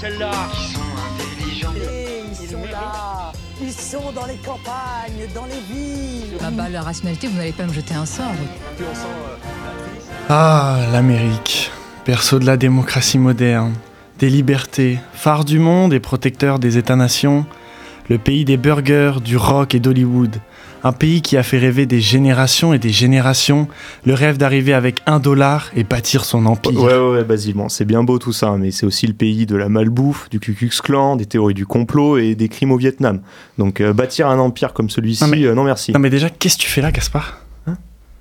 celle-là Ils sont intelligents. Ils sont là, ils sont dans les campagnes, dans les villes. Ah bah, la rationalité, vous n'allez pas me jeter un sort. Ah, l'Amérique, berceau de la démocratie moderne, des libertés, phare du monde et protecteur des États-nations, le pays des burgers, du rock et d'Hollywood, un pays qui a fait rêver des générations et des générations, le rêve d'arriver avec un dollar et bâtir son empire. Ouais, ouais, ouais, Basile, bon, c'est bien beau tout ça, mais c'est aussi le pays de la malbouffe, du Ku Klux Klan, des théories du complot et des crimes au Vietnam. Donc euh, bâtir un empire comme celui-ci, Non, mais- euh, non merci. Non mais déjà, qu'est-ce que tu fais là, Gaspard?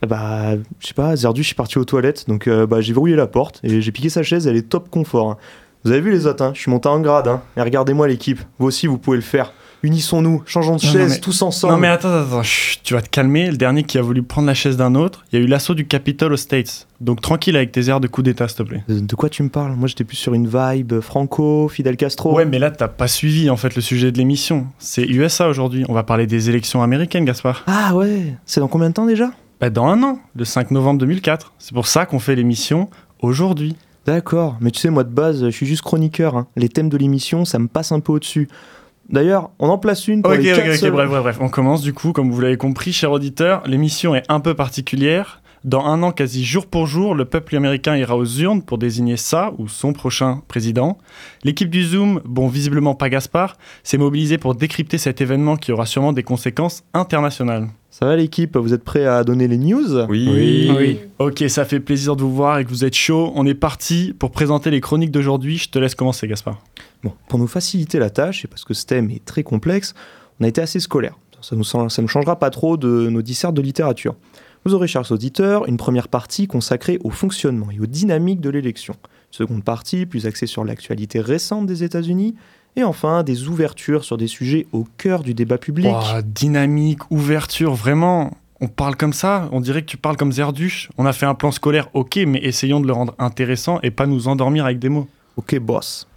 Ah Bah, je sais pas, Zerduch est parti aux toilettes, donc euh, bah, j'ai verrouillé la porte et j'ai piqué sa chaise, elle est top confort. hein. Vous avez vu les autres, hein, je suis monté en grade, hein. et regardez-moi l'équipe, vous aussi vous pouvez le faire. Unissons-nous, changeons de Non, non, chaise mais- tous ensemble. Non mais attends, attends, attends, chut, tu vas te calmer. Le dernier qui a voulu prendre la chaise d'un autre, il y a eu l'assaut du Capitole aux States. Donc tranquille avec tes airs de coup d'état, s'il te plaît. De de quoi tu me parles? Moi j'étais plus sur une vibe Franco, Fidel Castro. Ouais, mais là, t'as pas suivi en fait le sujet de l'émission. C'est USA aujourd'hui. On va parler des élections américaines, Gaspard. Ah ouais, c'est dans combien de temps déjà? Bah, dans un an, le 5 novembre 2004. C'est pour ça qu'on fait l'émission aujourd'hui. D'accord, mais tu sais, moi de base, je suis juste chroniqueur. hein. Les thèmes de l'émission, ça me passe un peu au-dessus. D'ailleurs, on en place une pour les quatre ok, seuls- bref, bref, bref. On commence du coup, comme vous l'avez compris, cher auditeur. L'émission est un peu particulière. Dans un an, quasi jour pour jour, le peuple américain ira aux urnes pour désigner sa ou son prochain président. L'équipe du Zoom, bon, visiblement pas Gaspard, s'est mobilisée pour décrypter cet événement qui aura sûrement des conséquences internationales. Ça va l'équipe, vous êtes prêts à donner les news? Oui. Ok, ça fait plaisir de vous voir et que vous êtes chaud. On est parti pour présenter les chroniques d'aujourd'hui. Je te laisse commencer, Gaspard. Bon, pour nous faciliter la tâche, et parce que ce thème est très complexe, on a été assez scolaire. Ça nous, ça ne changera pas trop de nos dissertes de littérature. Vous aurez, chers auditeurs, une première partie consacrée au fonctionnement et aux dynamiques de l'élection. Seconde partie, plus axée sur l'actualité récente des États-Unis. Et enfin, des ouvertures sur des sujets au cœur du débat public. Dynamique, ouverture, vraiment. On parle comme ça, on dirait que tu parles comme Zerduche. On a fait un plan scolaire, ok, mais essayons de le rendre intéressant et pas nous endormir avec des mots. Ok, boss.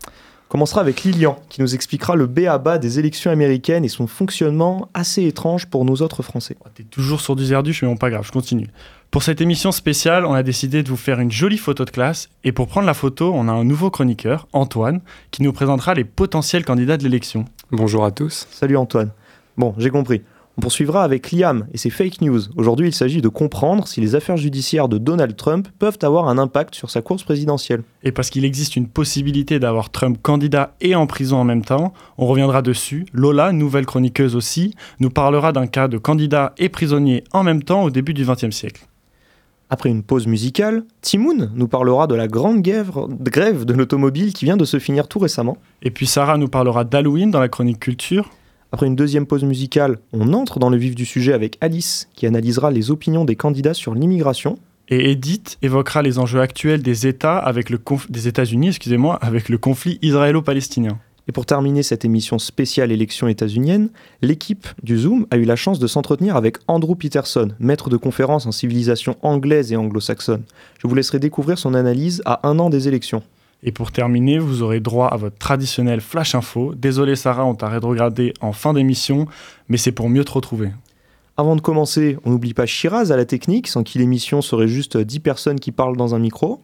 On commencera avec Lilian, qui nous expliquera le B à bas des élections américaines et son fonctionnement assez étrange pour nous autres Français. Oh, T'es toujours sur du Zerduche, mais bon, pas grave, je continue. Pour cette émission spéciale, on a décidé de vous faire une jolie photo de classe. Et pour prendre la photo, on a un nouveau chroniqueur, Antoine, qui nous présentera les potentiels candidats de l'élection. Bonjour à tous. Salut Antoine. Bon, j'ai compris. On poursuivra avec Liam et ses fake news. Aujourd'hui, il s'agit de comprendre si les affaires judiciaires de Donald Trump peuvent avoir un impact sur sa course présidentielle. Et parce qu'il existe une possibilité d'avoir Trump candidat et en prison en même temps, on reviendra dessus. Lola, nouvelle chroniqueuse aussi, nous parlera d'un cas de candidat et prisonnier en même temps au début du XXe siècle. Après une pause musicale, Timoun nous parlera de la grande grève de l'automobile qui vient de se finir tout récemment. Et puis Sarah nous parlera d'Halloween dans la chronique culture. Après une deuxième pause musicale, on entre dans le vif du sujet avec Alice qui analysera les opinions des candidats sur l'immigration. Et Edith évoquera les enjeux actuels des États avec le conf- des États-Unis, excusez-moi, avec le conflit israélo-palestinien. Et pour terminer cette émission spéciale élection états-unienne, l'équipe du Zoom a eu la chance de s'entretenir avec Andrew Peterson, maître de conférences en civilisation anglaise et anglo-saxonne. Je vous laisserai découvrir son analyse à un an des élections. Et pour terminer, vous aurez droit à votre traditionnel flash info. Désolé Sarah, on t'a rétrogradé en fin d'émission, mais c'est pour mieux te retrouver. Avant de commencer, on n'oublie pas Shiraz à la technique, sans qui l'émission serait juste 10 personnes qui parlent dans un micro.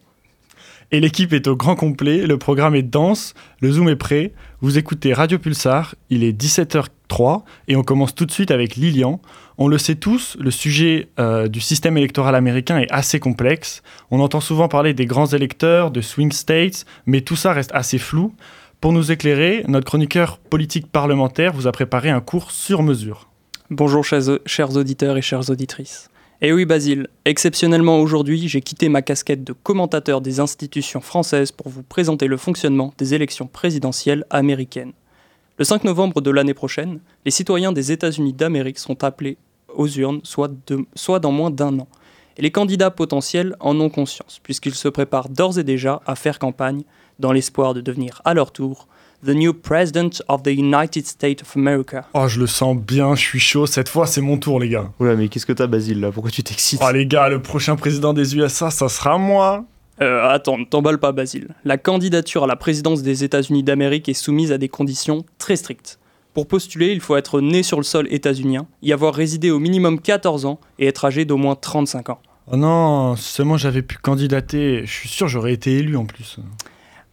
Et l'équipe est au grand complet, le programme est dense, le zoom est prêt. Vous écoutez Radio Pulsar, il est 17h03 et on commence tout de suite avec Lilian. On le sait tous, le sujet euh, du système électoral américain est assez complexe. On entend souvent parler des grands électeurs, de swing states, mais tout ça reste assez flou. Pour nous éclairer, notre chroniqueur politique parlementaire vous a préparé un cours sur mesure. Bonjour chers, auditeurs et chères auditrices. Et oui Basile, exceptionnellement aujourd'hui, j'ai quitté ma casquette de commentateur des institutions françaises pour vous présenter le fonctionnement des élections présidentielles américaines. Le 5 novembre de l'année prochaine, les citoyens des États-Unis d'Amérique seront appelés aux urnes, soit, de- soit dans moins d'un an. Et les candidats potentiels en ont conscience, puisqu'ils se préparent d'ores et déjà à faire campagne dans l'espoir de devenir à leur tour the new President of the United States of America. Oh, je le sens bien, je suis chaud. Cette fois, c'est mon tour, les gars. Oula, mais qu'est-ce que t'as, Basile, là? Pourquoi tu t'excites? Oh, les gars, le prochain président des USA, ça sera moi. Euh, attends, ne t'emballe pas, Basile. La candidature à la présidence des États-Unis d'Amérique est soumise à des conditions très strictes. Pour postuler, il faut être né sur le sol états-unien, y avoir résidé au minimum 14 ans et être âgé d'au moins 35 ans. Oh non, seulement j'avais pu candidater, je suis sûr j'aurais été élu en plus.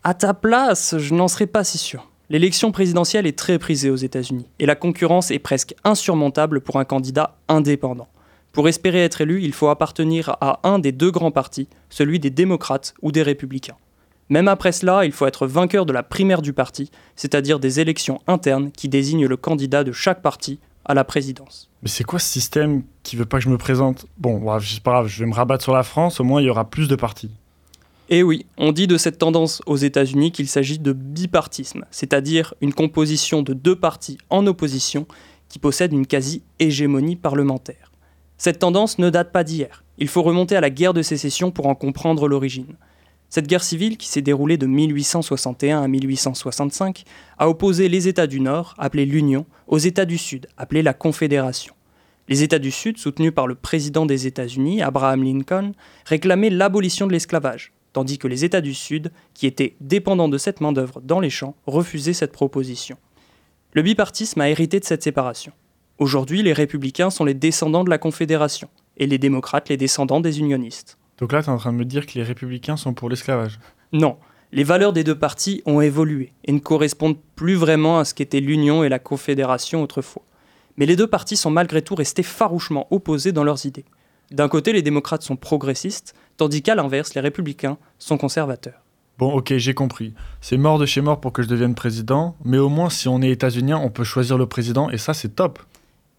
À ta place, je n'en serais pas si sûr. L'élection présidentielle est très prisée aux États-Unis et la concurrence est presque insurmontable pour un candidat indépendant. Pour espérer être élu, il faut appartenir à un des deux grands partis, celui des démocrates ou des républicains. Même après cela, il faut être vainqueur de la primaire du parti, c'est-à-dire des élections internes qui désignent le candidat de chaque parti à la présidence. Mais c'est quoi ce système qui veut pas que je me présente? Bon, c'est pas grave, je vais me rabattre sur la France, au moins il y aura plus de partis. Et eh oui, on dit de cette tendance aux États-Unis qu'il s'agit de bipartisme, c'est-à-dire une composition de deux partis en opposition qui possèdent une quasi-hégémonie parlementaire. Cette tendance ne date pas d'hier. Il faut remonter à la guerre de sécession pour en comprendre l'origine. Cette guerre civile, qui s'est déroulée de 1861 à 1865, a opposé les États du Nord, appelés l'Union, aux États du Sud, appelés la Confédération. Les États du Sud, soutenus par le président des États-Unis, Abraham Lincoln, réclamaient l'abolition de l'esclavage, tandis que les États du Sud, qui étaient dépendants de cette main-d'œuvre dans les champs, refusaient cette proposition. Le bipartisme a hérité de cette séparation. Aujourd'hui, les républicains sont les descendants de la Confédération, et les démocrates les descendants des unionistes. Donc là, tu es en train de me dire que les républicains sont pour l'esclavage Non, les valeurs des deux partis ont évolué et ne correspondent plus vraiment à ce qu'étaient l'Union et la Confédération autrefois. Mais les deux partis sont malgré tout restés farouchement opposés dans leurs idées. D'un côté, les démocrates sont progressistes, tandis qu'à l'inverse, les républicains sont conservateurs. Bon, ok, j'ai compris. C'est mort de chez mort pour que je devienne président, mais au moins, si on est états-unien, on peut choisir le président, et ça, c'est top.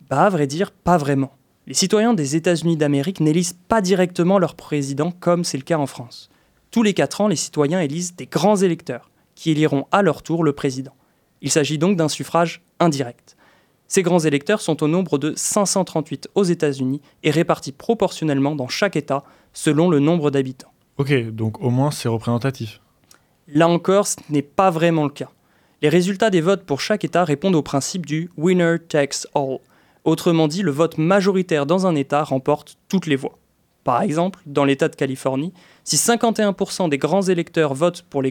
Bah, à vrai dire, pas vraiment. Les citoyens des États-Unis d'Amérique n'élisent pas directement leur président comme c'est le cas en France. Tous les quatre ans, les citoyens élisent des grands électeurs, qui éliront à leur tour le président. Il s'agit donc d'un suffrage indirect. Ces grands électeurs sont au nombre de 538 aux États-Unis et répartis proportionnellement dans chaque État selon le nombre d'habitants. Ok, donc au moins c'est représentatif. Là encore, ce n'est pas vraiment le cas. Les résultats des votes pour chaque État répondent au principe du winner takes all. Autrement dit, le vote majoritaire dans un État remporte toutes les voix. Par exemple, dans l'État de Californie, si 51% des grands électeurs votent pour,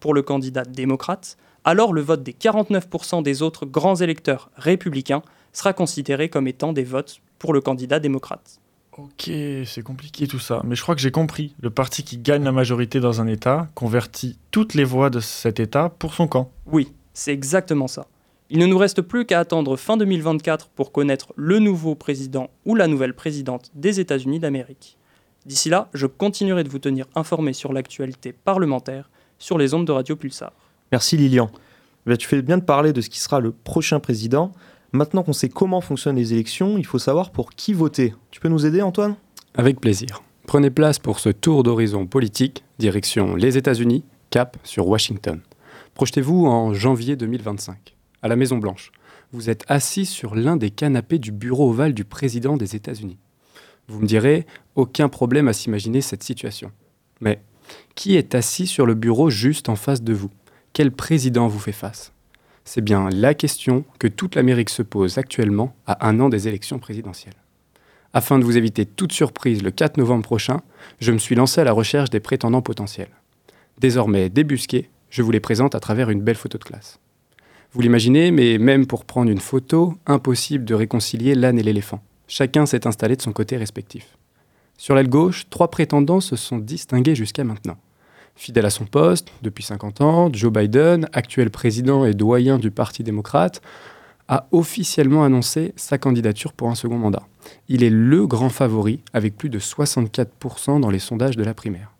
pour le candidat démocrate, alors le vote des 49% des autres grands électeurs républicains sera considéré comme étant des votes pour le candidat démocrate. Ok, c'est compliqué tout ça, mais je crois que j'ai compris. Le parti qui gagne la majorité dans un État convertit toutes les voix de cet État pour son camp. Oui, c'est exactement ça. Il ne nous reste plus qu'à attendre fin 2024 pour connaître le nouveau président ou la nouvelle présidente des États-Unis d'Amérique. D'ici là, je continuerai de vous tenir informé sur l'actualité parlementaire sur les ondes de Radio Pulsar. Merci Lilian. Eh tu fais bien de parler de ce qui sera le prochain président. Maintenant qu'on sait comment fonctionnent les élections, il faut savoir pour qui voter. Tu peux nous aider Antoine? Avec plaisir. Prenez place pour ce tour d'horizon politique, direction les États-Unis, cap sur Washington. Projetez-vous en janvier 2025, à la Maison-Blanche. Vous êtes assis sur l'un des canapés du bureau ovale du président des États-Unis. Vous me direz, aucun problème à s'imaginer cette situation. Mais qui est assis sur le bureau juste en face de vous? Quel président vous fait face? C'est bien la question que toute l'Amérique se pose actuellement à un an des élections présidentielles. Afin de vous éviter toute surprise le 4 novembre prochain, je me suis lancé à la recherche des prétendants potentiels. Désormais débusqués, je vous les présente à travers une belle photo de classe. Vous l'imaginez, mais même pour prendre une photo, impossible de réconcilier l'âne et l'éléphant. Chacun s'est installé de son côté respectif. Sur l'aile gauche, trois prétendants se sont distingués jusqu'à maintenant. Fidèle à son poste depuis 50 ans, Joe Biden, actuel président et doyen du Parti démocrate, a officiellement annoncé sa candidature pour un second mandat. Il est le grand favori avec plus de 64% dans les sondages de la primaire.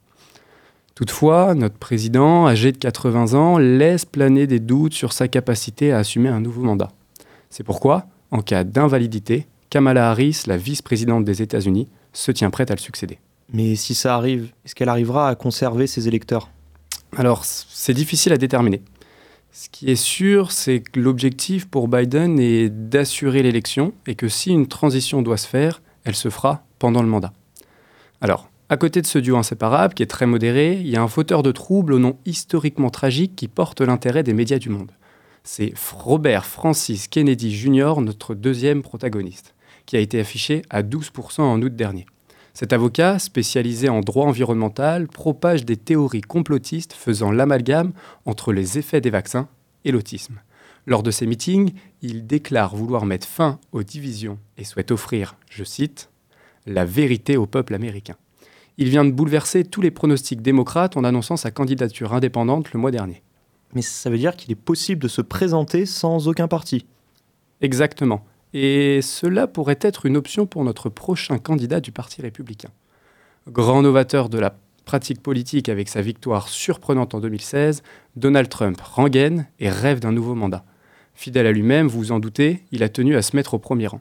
Toutefois, notre président, âgé de 80 ans, laisse planer des doutes sur sa capacité à assumer un nouveau mandat. C'est pourquoi, en cas d'invalidité, Kamala Harris, la vice-présidente des États-Unis, se tient prête à le succéder. Mais si ça arrive, est-ce qu'elle arrivera à conserver ses électeurs? Alors, c'est difficile à déterminer. Ce qui est sûr, c'est que l'objectif pour Biden est d'assurer l'élection et que si une transition doit se faire, elle se fera pendant le mandat. Alors, à côté de ce duo inséparable, qui est très modéré, il y a un fauteur de troubles au nom historiquement tragique qui porte l'intérêt des médias du monde. C'est Robert Francis Kennedy Jr., notre deuxième protagoniste, qui a été affiché à 12% en août dernier. Cet avocat, spécialisé en droit environnemental, propage des théories complotistes faisant l'amalgame entre les effets des vaccins et l'autisme. Lors de ces meetings, il déclare vouloir mettre fin aux divisions et souhaite offrir, je cite, la vérité au peuple américain. Il vient de bouleverser tous les pronostics démocrates en annonçant sa candidature indépendante le mois dernier. Mais ça veut dire qu'il est possible de se présenter sans aucun parti. Exactement. Et cela pourrait être une option pour notre prochain candidat du Parti républicain. Grand novateur de la pratique politique avec sa victoire surprenante en 2016, Donald Trump rengaine et rêve d'un nouveau mandat. Fidèle à lui-même, vous vous en doutez, il a tenu à se mettre au premier rang.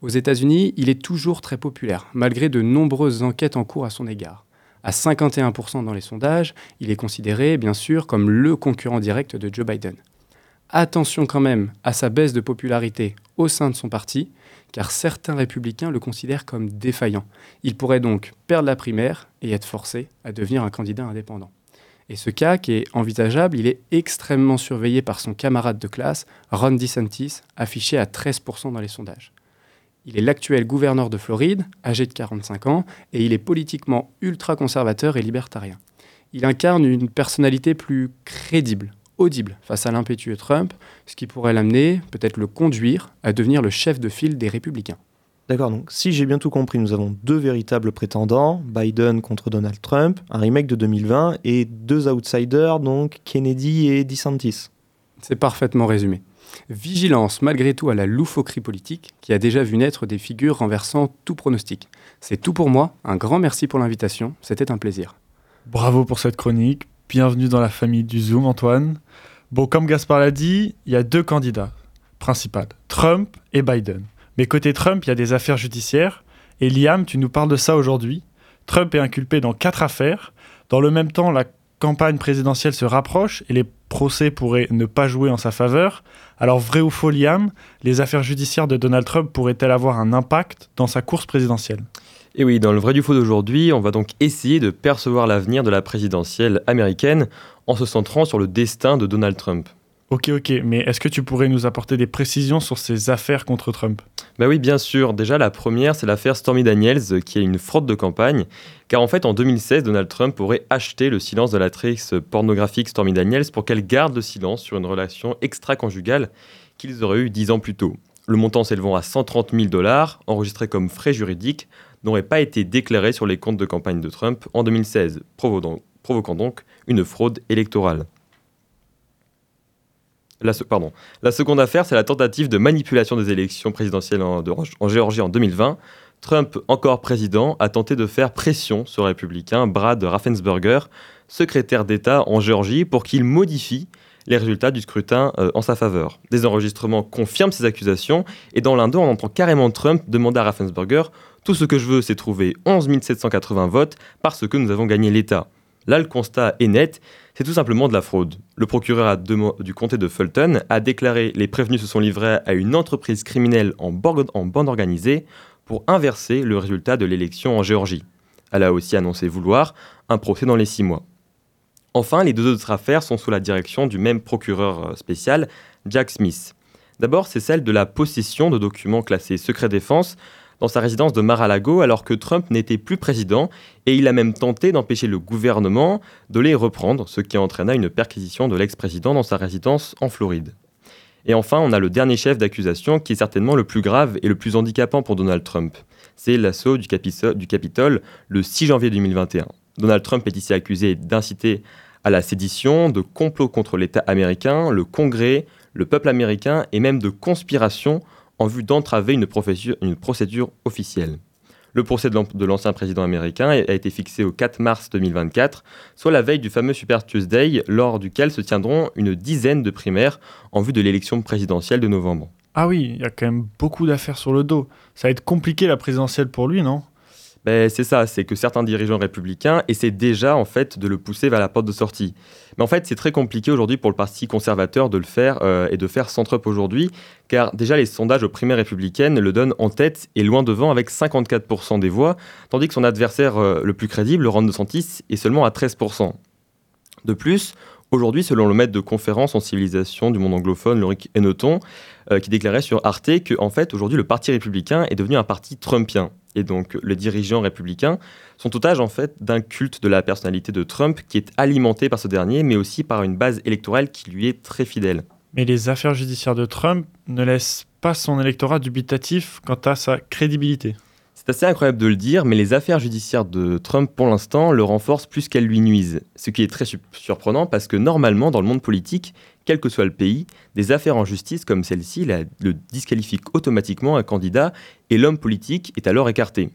Aux États-Unis, il est toujours très populaire, malgré de nombreuses enquêtes en cours à son égard. À 51% dans les sondages, il est considéré, bien sûr, comme le concurrent direct de Joe Biden. Attention quand même à sa baisse de popularité au sein de son parti, car certains républicains le considèrent comme défaillant. Il pourrait donc perdre la primaire et être forcé à devenir un candidat indépendant. Et ce cas, qui est envisageable, il est extrêmement surveillé par son camarade de classe, Ron DeSantis, affiché à 13% dans les sondages. Il est l'actuel gouverneur de Floride, âgé de 45 ans, et il est politiquement ultra-conservateur et libertarien. Il incarne une personnalité plus crédible, audible face à l'impétueux Trump, ce qui pourrait l'amener, peut-être le conduire, à devenir le chef de file des républicains. D'accord, donc si j'ai bien tout compris, nous avons deux véritables prétendants, Biden contre Donald Trump, un remake de 2020, et deux outsiders, donc Kennedy et DeSantis. C'est parfaitement résumé. Vigilance malgré tout à la loufoquerie politique qui a déjà vu naître des figures renversant tout pronostic. C'est tout pour moi, un grand merci pour l'invitation, c'était un plaisir. Bravo pour cette chronique, bienvenue dans la famille du Zoom Antoine. Bon, comme Gaspard l'a dit, il y a deux candidats principaux, Trump et Biden. Mais côté Trump, il y a des affaires judiciaires. Et Liam, tu nous parles de ça aujourd'hui. Trump est inculpé dans quatre affaires. Dans le même temps, la campagne présidentielle se rapproche et les procès pourraient ne pas jouer en sa faveur. Alors, vrai ou faux, Liam, les affaires judiciaires de Donald Trump pourraient-elles avoir un impact dans sa course présidentielle? Et oui, dans le vrai du faux d'aujourd'hui, on va donc essayer de percevoir l'avenir de la présidentielle américaine en se centrant sur le destin de Donald Trump. Ok, ok, mais est-ce que tu pourrais nous apporter des précisions sur ces affaires contre Trump? Bah oui, bien sûr. Déjà, la première, c'est l'affaire Stormy Daniels, qui est une fraude de campagne. Car en fait, en 2016, Donald Trump aurait acheté le silence de l'actrice pornographique Stormy Daniels pour qu'elle garde le silence sur une relation extra-conjugale qu'ils auraient eue dix ans plus tôt. Le montant s'élevant à 130 000 dollars, enregistré comme frais juridiques, n'aurait pas été déclaré sur les comptes de campagne de Trump en 2016, provoquant donc une fraude électorale. La, seconde affaire, c'est la tentative de manipulation des élections présidentielles en, en, Géorgie en 2020. Trump, encore président, a tenté de faire pression sur le républicain Brad Raffensperger, secrétaire d'État en Géorgie, pour qu'il modifie les résultats du scrutin euh, en sa faveur. Des enregistrements confirment ces accusations, et dans l'un on entend carrément Trump demander à Raffensperger Tout ce que je veux, c'est trouver 11 780 votes parce que nous avons gagné l'État. Là, le constat est net, c'est tout simplement de la fraude. Le procureur du comté de Fulton a déclaré les prévenus se sont livrés à une entreprise criminelle en, en bande organisée pour inverser le résultat de l'élection en Géorgie. Elle a aussi annoncé vouloir un procès dans les six mois. Enfin, les deux autres affaires sont sous la direction du même procureur euh, spécial, Jack Smith. D'abord, c'est celle de la possession de documents classés secret défense dans sa résidence de Mar-a-Lago alors que Trump n'était plus président et il a même tenté d'empêcher le gouvernement de les reprendre, ce qui entraîna une perquisition de l'ex-président dans sa résidence en Floride. Et enfin, on a le dernier chef d'accusation qui est certainement le plus grave et le plus handicapant pour Donald Trump. C'est l'assaut du, du Capitole le 6 janvier 2021. Donald Trump est ici accusé d'inciter à la sédition, de complot contre l'État américain, le Congrès, le peuple américain et même de conspiration en vue d'entraver une, procédure officielle. Le procès de l'ancien président américain a été fixé au 4 mars 2024, soit la veille du fameux Super Tuesday, lors duquel se tiendront une dizaine de primaires en vue de l'élection présidentielle de novembre. Ah oui, il y a quand même beaucoup d'affaires sur le dos. Ça va être compliqué la présidentielle pour lui, non? Ben, c'est ça, c'est que certains dirigeants républicains essaient déjà en fait de le pousser vers la porte de sortie. Mais en fait, c'est très compliqué aujourd'hui pour le parti conservateur de le faire euh, et de faire centre-up aujourd'hui, car déjà les sondages aux primaires républicaines le donnent en tête et loin devant avec 54% des voix, tandis que son adversaire euh, le plus crédible, Ron DeSantis, est seulement à 13%. De plus, Aujourd'hui, selon le maître de conférence en civilisation du monde anglophone, Loric Enoton, euh, qui déclarait sur Arte que, en fait, aujourd'hui, le Parti républicain est devenu un parti trumpien. Et donc, les dirigeants républicains sont otages, en fait, d'un culte de la personnalité de Trump qui est alimenté par ce dernier, mais aussi par une base électorale qui lui est très fidèle. Mais les affaires judiciaires de Trump ne laissent pas son électorat dubitatif quant à sa crédibilité. C'est assez incroyable de le dire, mais les affaires judiciaires de Trump, pour l'instant, le renforcent plus qu'elles lui nuisent. Ce qui est très surprenant parce que normalement, dans le monde politique, quel que soit le pays, des affaires en justice comme celle-ci le disqualifient automatiquement un candidat et l'homme politique est alors écarté.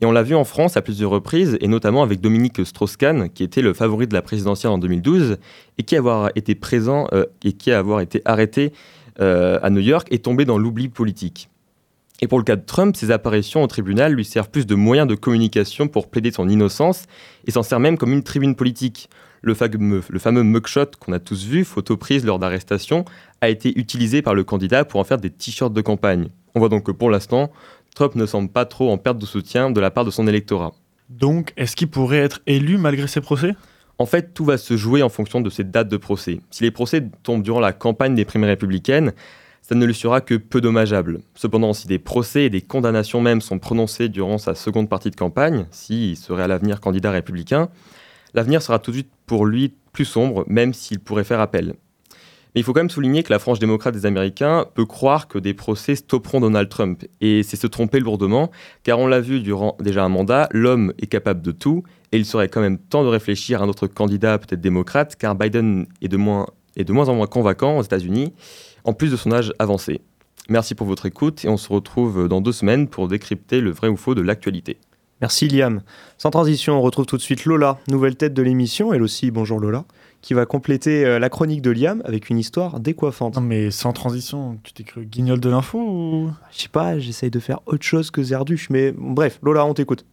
Et on l'a vu en France à plusieurs reprises, et notamment avec Dominique Strauss-Kahn, qui était le favori de la présidentielle en 2012, et qui avoir été présent euh, et qui avoir été arrêté euh, à New York et tombé dans l'oubli politique. Et pour le cas de Trump, ses apparitions au tribunal lui servent plus de moyens de communication pour plaider son innocence, et s'en sert même comme une tribune politique. Le fameux, le fameux mugshot qu'on a tous vu, photo prise lors d'arrestation, a été utilisé par le candidat pour en faire des t-shirts de campagne. On voit donc que pour l'instant, Trump ne semble pas trop en perte de soutien de la part de son électorat. Donc, est-ce qu'il pourrait être élu malgré ses procès? En fait, tout va se jouer en fonction de ces dates de procès. Si les procès tombent durant la campagne des primaires républicaines, ça ne lui sera que peu dommageable. Cependant, si des procès et des condamnations même sont prononcés durant sa seconde partie de campagne, s'il serait à l'avenir candidat républicain, l'avenir sera tout de suite pour lui plus sombre, même s'il pourrait faire appel. Mais il faut quand même souligner que la frange démocrate des Américains peut croire que des procès stopperont Donald Trump. Et c'est se tromper lourdement, car on l'a vu durant déjà un mandat, l'homme est capable de tout, et il serait quand même temps de réfléchir à un autre candidat, peut-être démocrate, car Biden est de moins, est de moins en moins convaincant aux États-Unis, en plus de son âge avancé. Merci pour votre écoute, et on se retrouve dans deux semaines pour décrypter le vrai ou faux de l'actualité. Merci Liam. Sans transition, on retrouve tout de suite Lola, nouvelle tête de l'émission, elle aussi, bonjour Lola qui va compléter euh, la chronique de Liam avec une histoire décoiffante. Non mais sans transition, tu t'es cru guignol de l'info ou? Je sais pas, j'essaye de faire autre chose que Zerduche, mais bref, Lola, on t'écoute.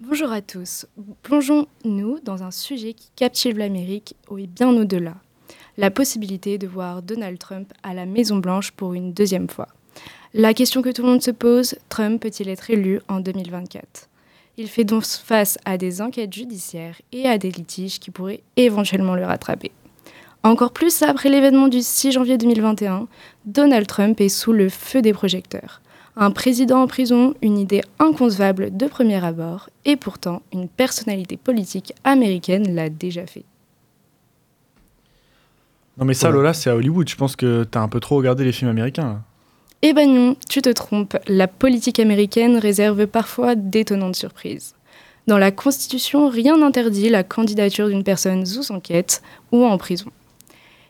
Bonjour à tous. Plongeons-nous dans un sujet qui captive l'Amérique et bien au-delà. La possibilité de voir Donald Trump à la Maison-Blanche pour une deuxième fois. La question que tout le monde se pose, Trump peut-il être élu en 2024 il fait donc face à des enquêtes judiciaires et à des litiges qui pourraient éventuellement le rattraper. Encore plus après l'événement du 6 janvier 2021, Donald Trump est sous le feu des projecteurs. Un président en prison, une idée inconcevable de premier abord, et pourtant une personnalité politique américaine l'a déjà fait. Non mais ça Lola, c'est à Hollywood, je pense que t'as un peu trop regardé les films américains. Eh ben non, tu te trompes. La politique américaine réserve parfois d'étonnantes surprises. Dans la Constitution, rien n'interdit la candidature d'une personne sous enquête ou en prison.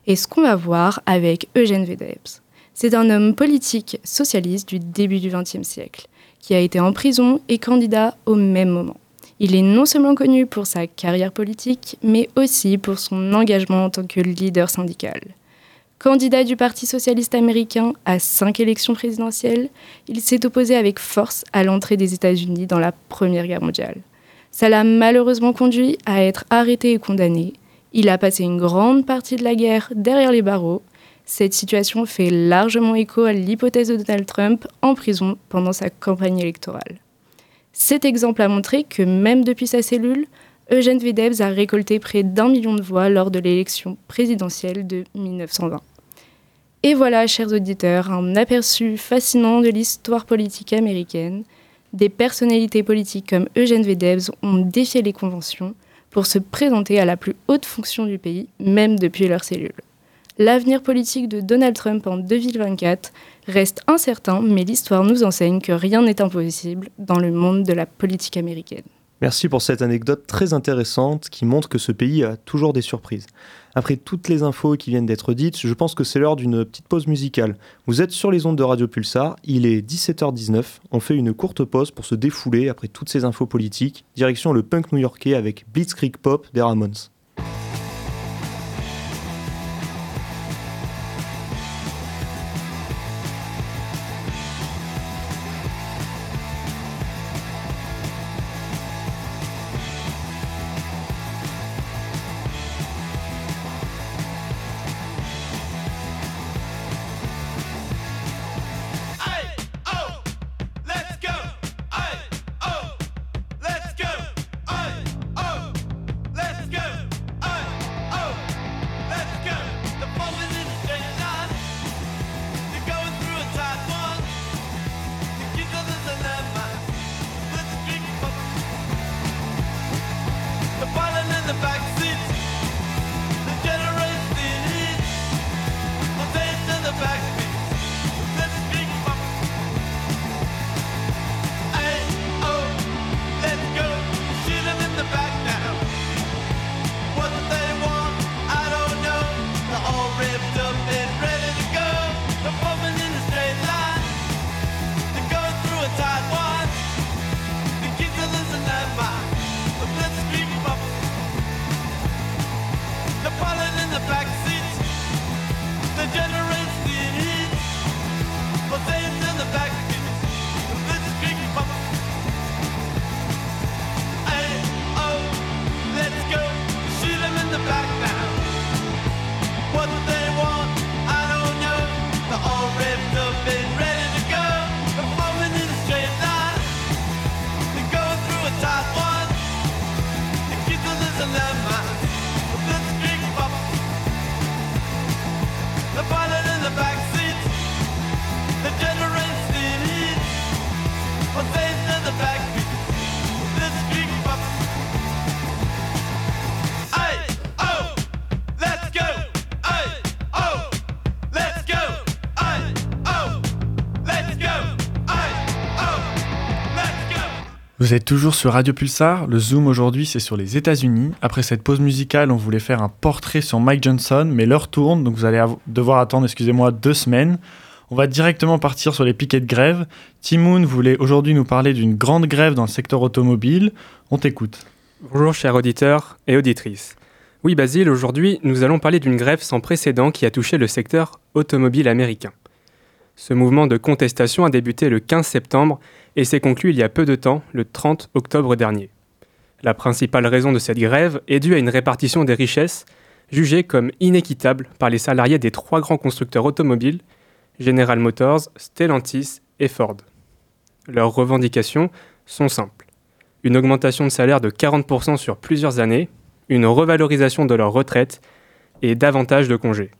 Et ce qu'on va voir avec Eugène Vedebs. C'est un homme politique socialiste du début du XXe siècle, qui a été en prison et candidat au même moment. Il est non seulement connu pour sa carrière politique, mais aussi pour son engagement en tant que leader syndical. Candidat du Parti socialiste américain à cinq élections présidentielles, il s'est opposé avec force à l'entrée des États-Unis dans la Première Guerre mondiale. Ça l'a malheureusement conduit à être arrêté et condamné. Il a passé une grande partie de la guerre derrière les barreaux. Cette situation fait largement écho à l'hypothèse de Donald Trump en prison pendant sa campagne électorale. Cet exemple a montré que même depuis sa cellule, Eugène Vedebs a récolté près d'un million de voix lors de l'élection présidentielle de 1920. Et voilà, chers auditeurs, un aperçu fascinant de l'histoire politique américaine. Des personnalités politiques comme Eugène Vedebs ont défié les conventions pour se présenter à la plus haute fonction du pays, même depuis leur cellule. L'avenir politique de Donald Trump en 2024 reste incertain, mais l'histoire nous enseigne que rien n'est impossible dans le monde de la politique américaine. Merci pour cette anecdote très intéressante qui montre que ce pays a toujours des surprises. Après toutes les infos qui viennent d'être dites, je pense que c'est l'heure d'une petite pause musicale. Vous êtes sur les ondes de Radio Pulsar, il est 17h19, on fait une courte pause pour se défouler après toutes ces infos politiques, direction le punk new-yorkais avec Blitzkrieg Pop des Ramones. Vous êtes toujours sur Radio Pulsar. Le zoom aujourd'hui, c'est sur les États-Unis. Après cette pause musicale, on voulait faire un portrait sur Mike Johnson, mais l'heure tourne, donc vous allez devoir attendre, excusez-moi, deux semaines. On va directement partir sur les piquets de grève. Timoun voulait aujourd'hui nous parler d'une grande grève dans le secteur automobile. On t'écoute. Bonjour chers auditeurs et auditrices. Oui Basile, aujourd'hui nous allons parler d'une grève sans précédent qui a touché le secteur automobile américain. Ce mouvement de contestation a débuté le 15 septembre et s'est conclu il y a peu de temps, le 30 octobre dernier. La principale raison de cette grève est due à une répartition des richesses jugée comme inéquitable par les salariés des trois grands constructeurs automobiles, General Motors, Stellantis et Ford. Leurs revendications sont simples. Une augmentation de salaire de 40% sur plusieurs années, une revalorisation de leur retraite et davantage de congés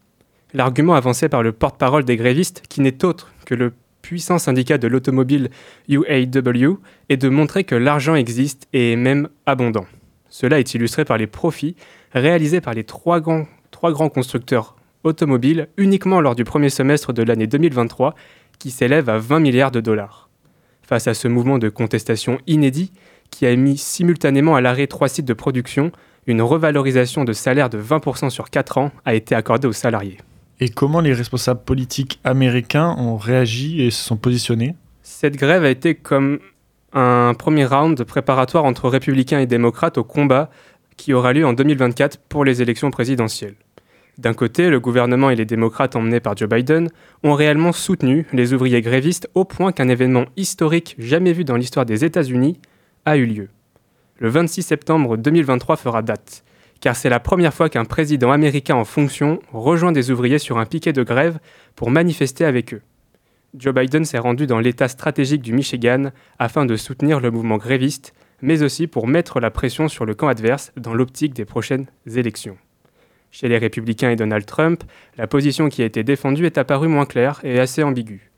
l'argument avancé par le porte-parole des grévistes, qui n'est autre que le puissant syndicat de l'automobile UAW, est de montrer que l'argent existe et est même abondant. Cela est illustré par les profits réalisés par les trois grands, constructeurs automobiles uniquement lors du premier semestre de l'année 2023, qui s'élève à 20 milliards de dollars. Face à ce mouvement de contestation inédit, qui a mis simultanément à l'arrêt trois sites de production, une revalorisation de salaire de 20% sur 4 ans a été accordée aux salariés. Et comment les responsables politiques américains ont réagi et se sont positionnés Cette grève a été comme un premier round préparatoire entre républicains et démocrates au combat qui aura lieu en 2024 pour les élections présidentielles. D'un côté, le gouvernement et les démocrates emmenés par Joe Biden ont réellement soutenu les ouvriers grévistes au point qu'un événement historique jamais vu dans l'histoire des États-Unis a eu lieu. Le 26 septembre 2023 fera date car c'est la première fois qu'un président américain en fonction rejoint des ouvriers sur un piquet de grève pour manifester avec eux. Joe Biden s'est rendu dans l'État stratégique du Michigan afin de soutenir le mouvement gréviste, mais aussi pour mettre la pression sur le camp adverse dans l'optique des prochaines élections. Chez les républicains et Donald Trump, la position qui a été défendue est apparue moins claire et assez ambiguë.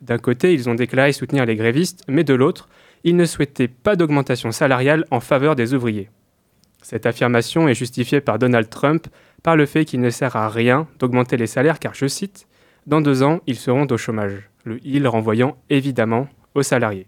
D'un côté, ils ont déclaré soutenir les grévistes, mais de l'autre, ils ne souhaitaient pas d'augmentation salariale en faveur des ouvriers. Cette affirmation est justifiée par Donald Trump par le fait qu'il ne sert à rien d'augmenter les salaires car, je cite, Dans deux ans, ils seront au chômage, le il renvoyant évidemment aux salariés.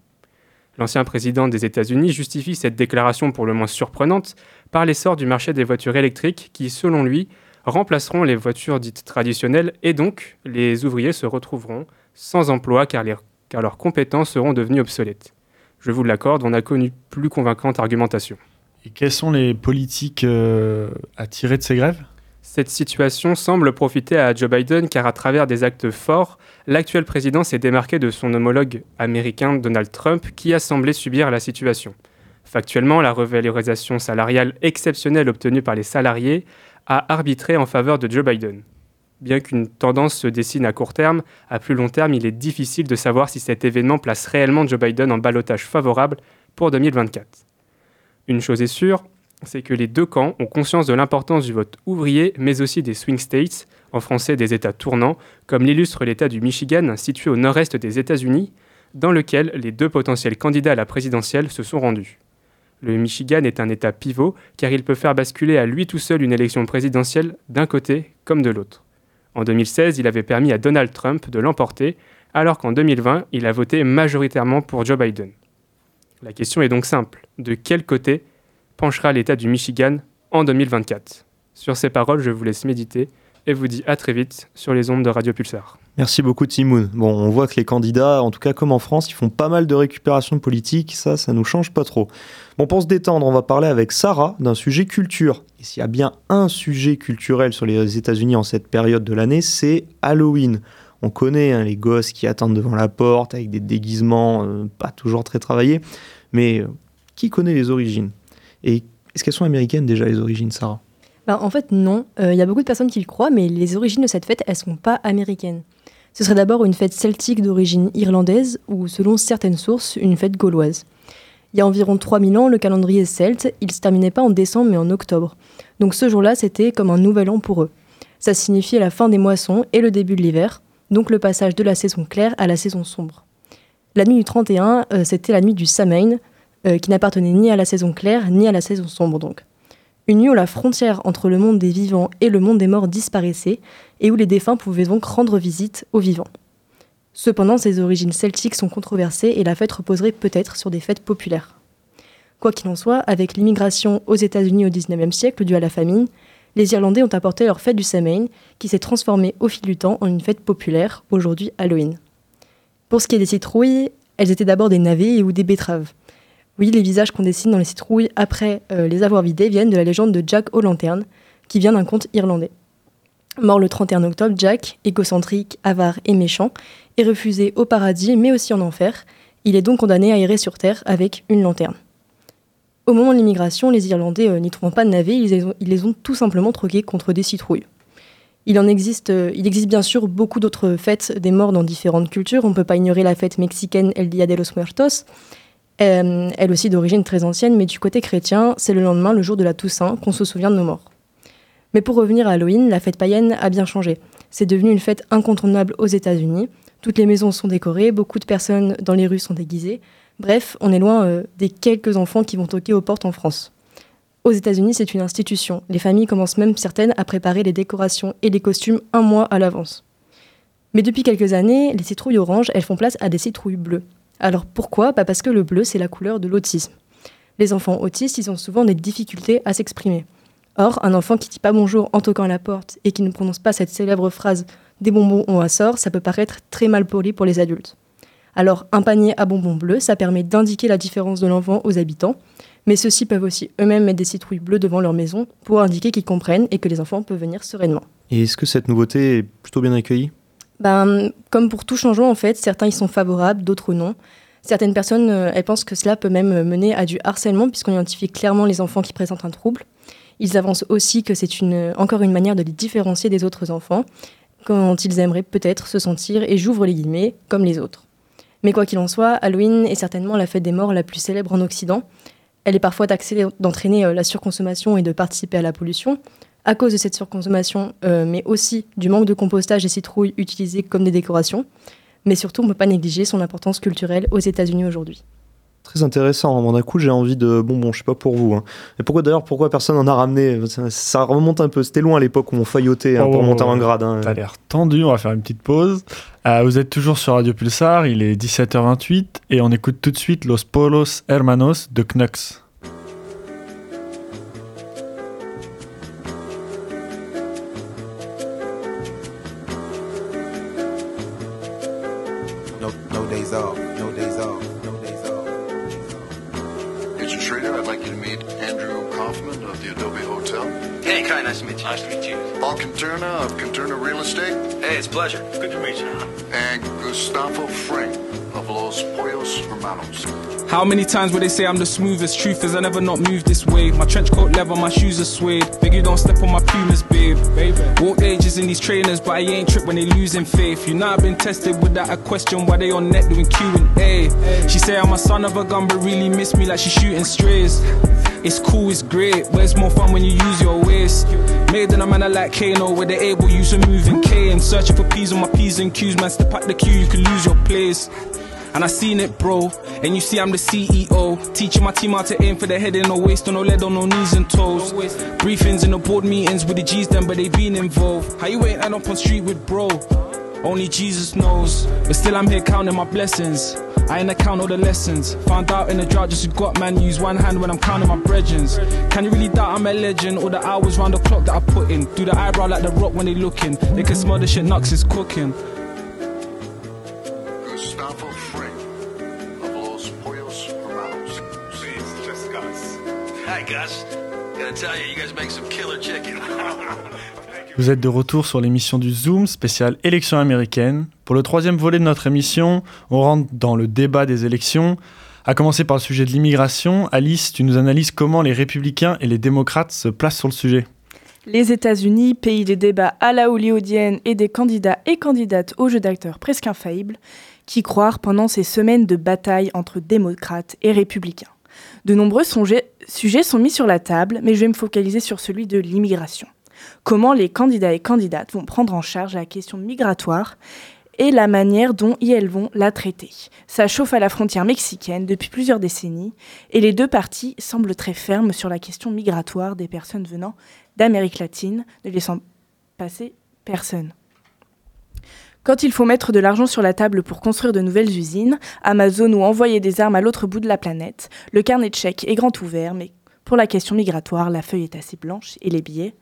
L'ancien président des États-Unis justifie cette déclaration pour le moins surprenante par l'essor du marché des voitures électriques qui, selon lui, remplaceront les voitures dites traditionnelles et donc les ouvriers se retrouveront sans emploi car, leurs compétences seront devenues obsolètes. Je vous l'accorde, on a connu plus convaincante argumentation. Et quelles sont les politiques euh, à tirer de ces grèves? Cette situation semble profiter à Joe Biden car à travers des actes forts, l'actuel président s'est démarqué de son homologue américain Donald Trump qui a semblé subir la situation. Factuellement, la revalorisation salariale exceptionnelle obtenue par les salariés a arbitré en faveur de Joe Biden. Bien qu'une tendance se dessine à court terme, à plus long terme, il est difficile de savoir si cet événement place réellement Joe Biden en balotage favorable pour 2024. Une chose est sûre, c'est que les deux camps ont conscience de l'importance du vote ouvrier, mais aussi des swing states, en français des États tournants, comme l'illustre l'État du Michigan, situé au nord-est des États-Unis, dans lequel les deux potentiels candidats à la présidentielle se sont rendus. Le Michigan est un État pivot, car il peut faire basculer à lui tout seul une élection présidentielle d'un côté comme de l'autre. En 2016, il avait permis à Donald Trump de l'emporter, alors qu'en 2020, il a voté majoritairement pour Joe Biden. La question est donc simple. De quel côté penchera l'État du Michigan en 2024 Sur ces paroles, je vous laisse méditer et vous dis à très vite sur les ondes de Radio Pulsar. Merci beaucoup Timoun. Bon, on voit que les candidats, en tout cas comme en France, ils font pas mal de récupération politique, ça, ça nous change pas trop. Bon, pour se détendre, on va parler avec Sarah d'un sujet culture. Et s'il y a bien un sujet culturel sur les États-Unis en cette période de l'année, c'est Halloween. On connaît hein, les gosses qui attendent devant la porte avec des déguisements euh, pas toujours très travaillés, mais euh, qui connaît les origines? Et est-ce qu'elles sont américaines déjà les origines, Sarah? Bah, En fait, non. Il euh, y a beaucoup de personnes qui le croient, mais les origines de cette fête, elles sont pas américaines. Ce serait d'abord une fête celtique d'origine irlandaise ou, selon certaines sources, une fête gauloise. Il y a environ 3000 ans, le calendrier celte, il se terminait pas en décembre mais en octobre. Donc ce jour-là, c'était comme un nouvel an pour eux. Ça signifiait la fin des moissons et le début de l'hiver donc le passage de la saison claire à la saison sombre. La nuit du 31, euh, c'était la nuit du Samhain, euh, qui n'appartenait ni à la saison claire ni à la saison sombre donc. Une nuit où la frontière entre le monde des vivants et le monde des morts disparaissait, et où les défunts pouvaient donc rendre visite aux vivants. Cependant, ses origines celtiques sont controversées et la fête reposerait peut-être sur des fêtes populaires. Quoi qu'il en soit, avec l'immigration aux États-Unis au XIXe siècle due à la famine, les Irlandais ont apporté leur fête du Samhain, qui s'est transformée au fil du temps en une fête populaire, aujourd'hui Halloween. Pour ce qui est des citrouilles, elles étaient d'abord des navets ou des betteraves. Oui, les visages qu'on dessine dans les citrouilles après euh, les avoir vidées viennent de la légende de Jack O'Lantern, qui vient d'un conte irlandais. Mort le 31 octobre, Jack, égocentrique, avare et méchant, est refusé au paradis mais aussi en enfer. Il est donc condamné à errer sur Terre avec une lanterne. Au moment de l'immigration, les Irlandais euh, n'y trouvant pas de navets, ils les, ont, tout simplement troqués contre des citrouilles. Il, en existe, euh, il existe bien sûr beaucoup d'autres fêtes des morts dans différentes cultures. On ne peut pas ignorer la fête mexicaine El Día de los Muertos, euh, elle aussi d'origine très ancienne, mais du côté chrétien, c'est le lendemain, le jour de la Toussaint, qu'on se souvient de nos morts. Mais pour revenir à Halloween, la fête païenne a bien changé. C'est devenu une fête incontournable aux États-Unis. Toutes les maisons sont décorées, beaucoup de personnes dans les rues sont déguisées. Bref, on est loin euh, des quelques enfants qui vont toquer aux portes en France. Aux États-Unis, c'est une institution. Les familles commencent même certaines à préparer les décorations et les costumes un mois à l'avance. Mais depuis quelques années, les citrouilles oranges, elles font place à des citrouilles bleues. Alors pourquoi? Bah Parce que le bleu, c'est la couleur de l'autisme. Les enfants autistes, ils ont souvent des difficultés à s'exprimer. Or, un enfant qui dit pas bonjour en toquant à la porte et qui ne prononce pas cette célèbre phrase des bonbons ont un sort, ça peut paraître très mal poli pour les adultes. Alors, un panier à bonbons bleus, ça permet d'indiquer la différence de l'enfant aux habitants, mais ceux-ci peuvent aussi eux-mêmes mettre des citrouilles bleues devant leur maison pour indiquer qu'ils comprennent et que les enfants peuvent venir sereinement. Et est-ce que cette nouveauté est plutôt bien accueillie? Ben, Comme pour tout changement, en fait, certains y sont favorables, d'autres non. Certaines personnes, euh, elles pensent que cela peut même mener à du harcèlement puisqu'on identifie clairement les enfants qui présentent un trouble. Ils avancent aussi que c'est une, encore une manière de les différencier des autres enfants quand ils aimeraient peut-être se sentir, et j'ouvre les guillemets, comme les autres. Mais quoi qu'il en soit, Halloween est certainement la fête des morts la plus célèbre en Occident. Elle est parfois taxée d'entraîner euh, la surconsommation et de participer à la pollution. À cause de cette surconsommation, euh, mais aussi du manque de compostage des citrouilles utilisées comme des décorations. Mais surtout, on ne peut pas négliger son importance culturelle aux États-Unis aujourd'hui. Très intéressant. D'un coup, j'ai envie de. Bon, bon, je sais pas pour vous. Hein. Mais pourquoi d'ailleurs, pourquoi personne en a ramené? Ça, remonte un peu. C'était loin à l'époque où on faillotait hein, pour oh, monter en grade. Hein. T'as l'air tendu. On va faire une petite pause. Euh, vous êtes toujours sur Radio Pulsar. Il est 17h28 et on écoute tout de suite Los Polos Hermanos de Knux. Pleasure. How many times would they say I'm the smoothest? Truth is, I never not moved this way. My trench coat leather, my shoes are suede. Beg you don't step on my pumas, babe. Baby. Walked ages in these trainers, but I ain't trip when they losing faith. You know I've been tested without a question why they on net doing Q and A. She say I'm a son of a gun, but really miss me like she shooting strays. It's cool, it's great, but it's more fun when you use your waist. Made in a manner like Kano, where they're able use a moving K and searching for P's on my P's and Q's. Man, step at the queue, you can lose your place. And I seen it, bro. And you see, I'm the CEO. Teaching my team how to aim for the head and no waist, on no lead, on no knees and toes. Briefings in the board meetings with the G's, them, but they been involved. How you ain't end up on street with bro? Only Jesus knows. But still, I'm here counting my blessings. I ain't account all the lessons. Found out in the drought, just got man, use one hand when I'm counting my brethrens. Can you really doubt I'm a legend? All the hours round the clock that I put in. Do the eyebrow like the rock when they looking. They can smell the shit Nux is cooking. Chicken. Vous êtes de retour sur l'émission du Zoom spéciale élection américaine. Pour le troisième volet de notre émission, on rentre dans le débat des élections. À commencer par le sujet de l'immigration, Alice, tu nous analyses comment les républicains et les démocrates se placent sur le sujet. Les États-Unis, pays des débats à la hollywoodienne et des candidats et candidates au jeu d'acteurs presque infaillibles, qui croire pendant ces semaines de bataille entre démocrates et républicains. De nombreux sujets sont mis sur la table, mais je vais me focaliser sur celui de l'immigration comment les candidats et candidates vont prendre en charge la question migratoire et la manière dont elles vont la traiter. Ça chauffe à la frontière mexicaine depuis plusieurs décennies et les deux parties semblent très fermes sur la question migratoire des personnes venant d'Amérique latine, ne laissant passer personne. Quand il faut mettre de l'argent sur la table pour construire de nouvelles usines, Amazon ou envoyer des armes à l'autre bout de la planète, le carnet de chèques est grand ouvert, mais pour la question migratoire, la feuille est assez blanche et les billets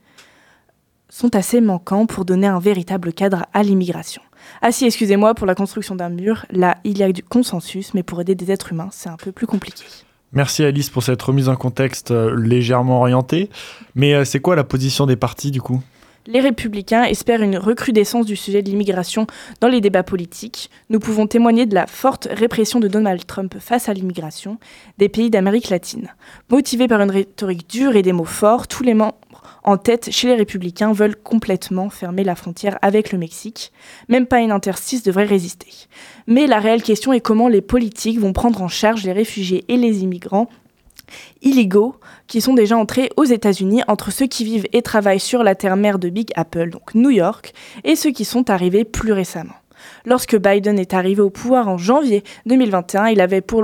sont assez manquants pour donner un véritable cadre à l'immigration. Ah si, excusez-moi, pour la construction d'un mur, là, il y a du consensus, mais pour aider des êtres humains, c'est un peu plus compliqué. Merci Alice pour cette remise en contexte euh, légèrement orientée. Mais euh, c'est quoi la position des partis du coup? Les républicains espèrent une recrudescence du sujet de l'immigration dans les débats politiques. Nous pouvons témoigner de la forte répression de Donald Trump face à l'immigration des pays d'Amérique latine. Motivés par une rhétorique dure et des mots forts, tous les membres en tête chez les républicains veulent complètement fermer la frontière avec le Mexique. Même pas une interstice devrait résister. Mais la réelle question est comment les politiques vont prendre en charge les réfugiés et les immigrants illégaux qui sont déjà entrés aux États-Unis entre ceux qui vivent et travaillent sur la terre-mère de Big Apple, donc New York, et ceux qui sont arrivés plus récemment. Lorsque Biden est arrivé au pouvoir en janvier 2021, il avait pour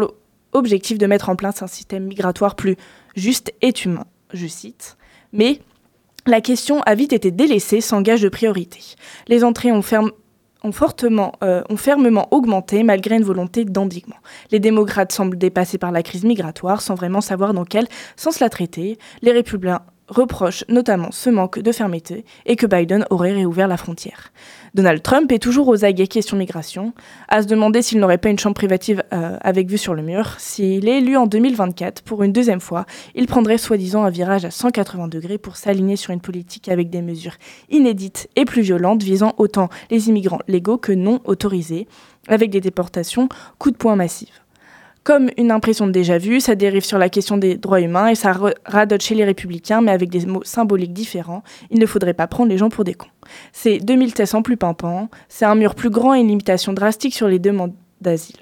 l'objectif de mettre en place un système migratoire plus juste et humain, je cite. Mais la question a vite été délaissée sans gage de priorité. Les entrées ont fermé ont, fortement, euh, ont fermement augmenté malgré une volonté d'endiguement. Les démocrates semblent dépassés par la crise migratoire sans vraiment savoir dans quel sens la traiter. Les républicains reproche notamment ce manque de fermeté et que Biden aurait réouvert la frontière. Donald Trump est toujours aux aguets question migration, à se demander s'il n'aurait pas une chambre privative euh, avec vue sur le mur. S'il est élu en 2024 pour une deuxième fois, il prendrait soi-disant un virage à 180 degrés pour s'aligner sur une politique avec des mesures inédites et plus violentes visant autant les immigrants légaux que non autorisés, avec des déportations coup de poing massives comme une impression de déjà-vu, ça dérive sur la question des droits humains et ça radote chez les républicains, mais avec des mots symboliques différents. Il ne faudrait pas prendre les gens pour des cons. C'est 2000 tests en plus pimpant, c'est un mur plus grand et une limitation drastique sur les demandes d'asile.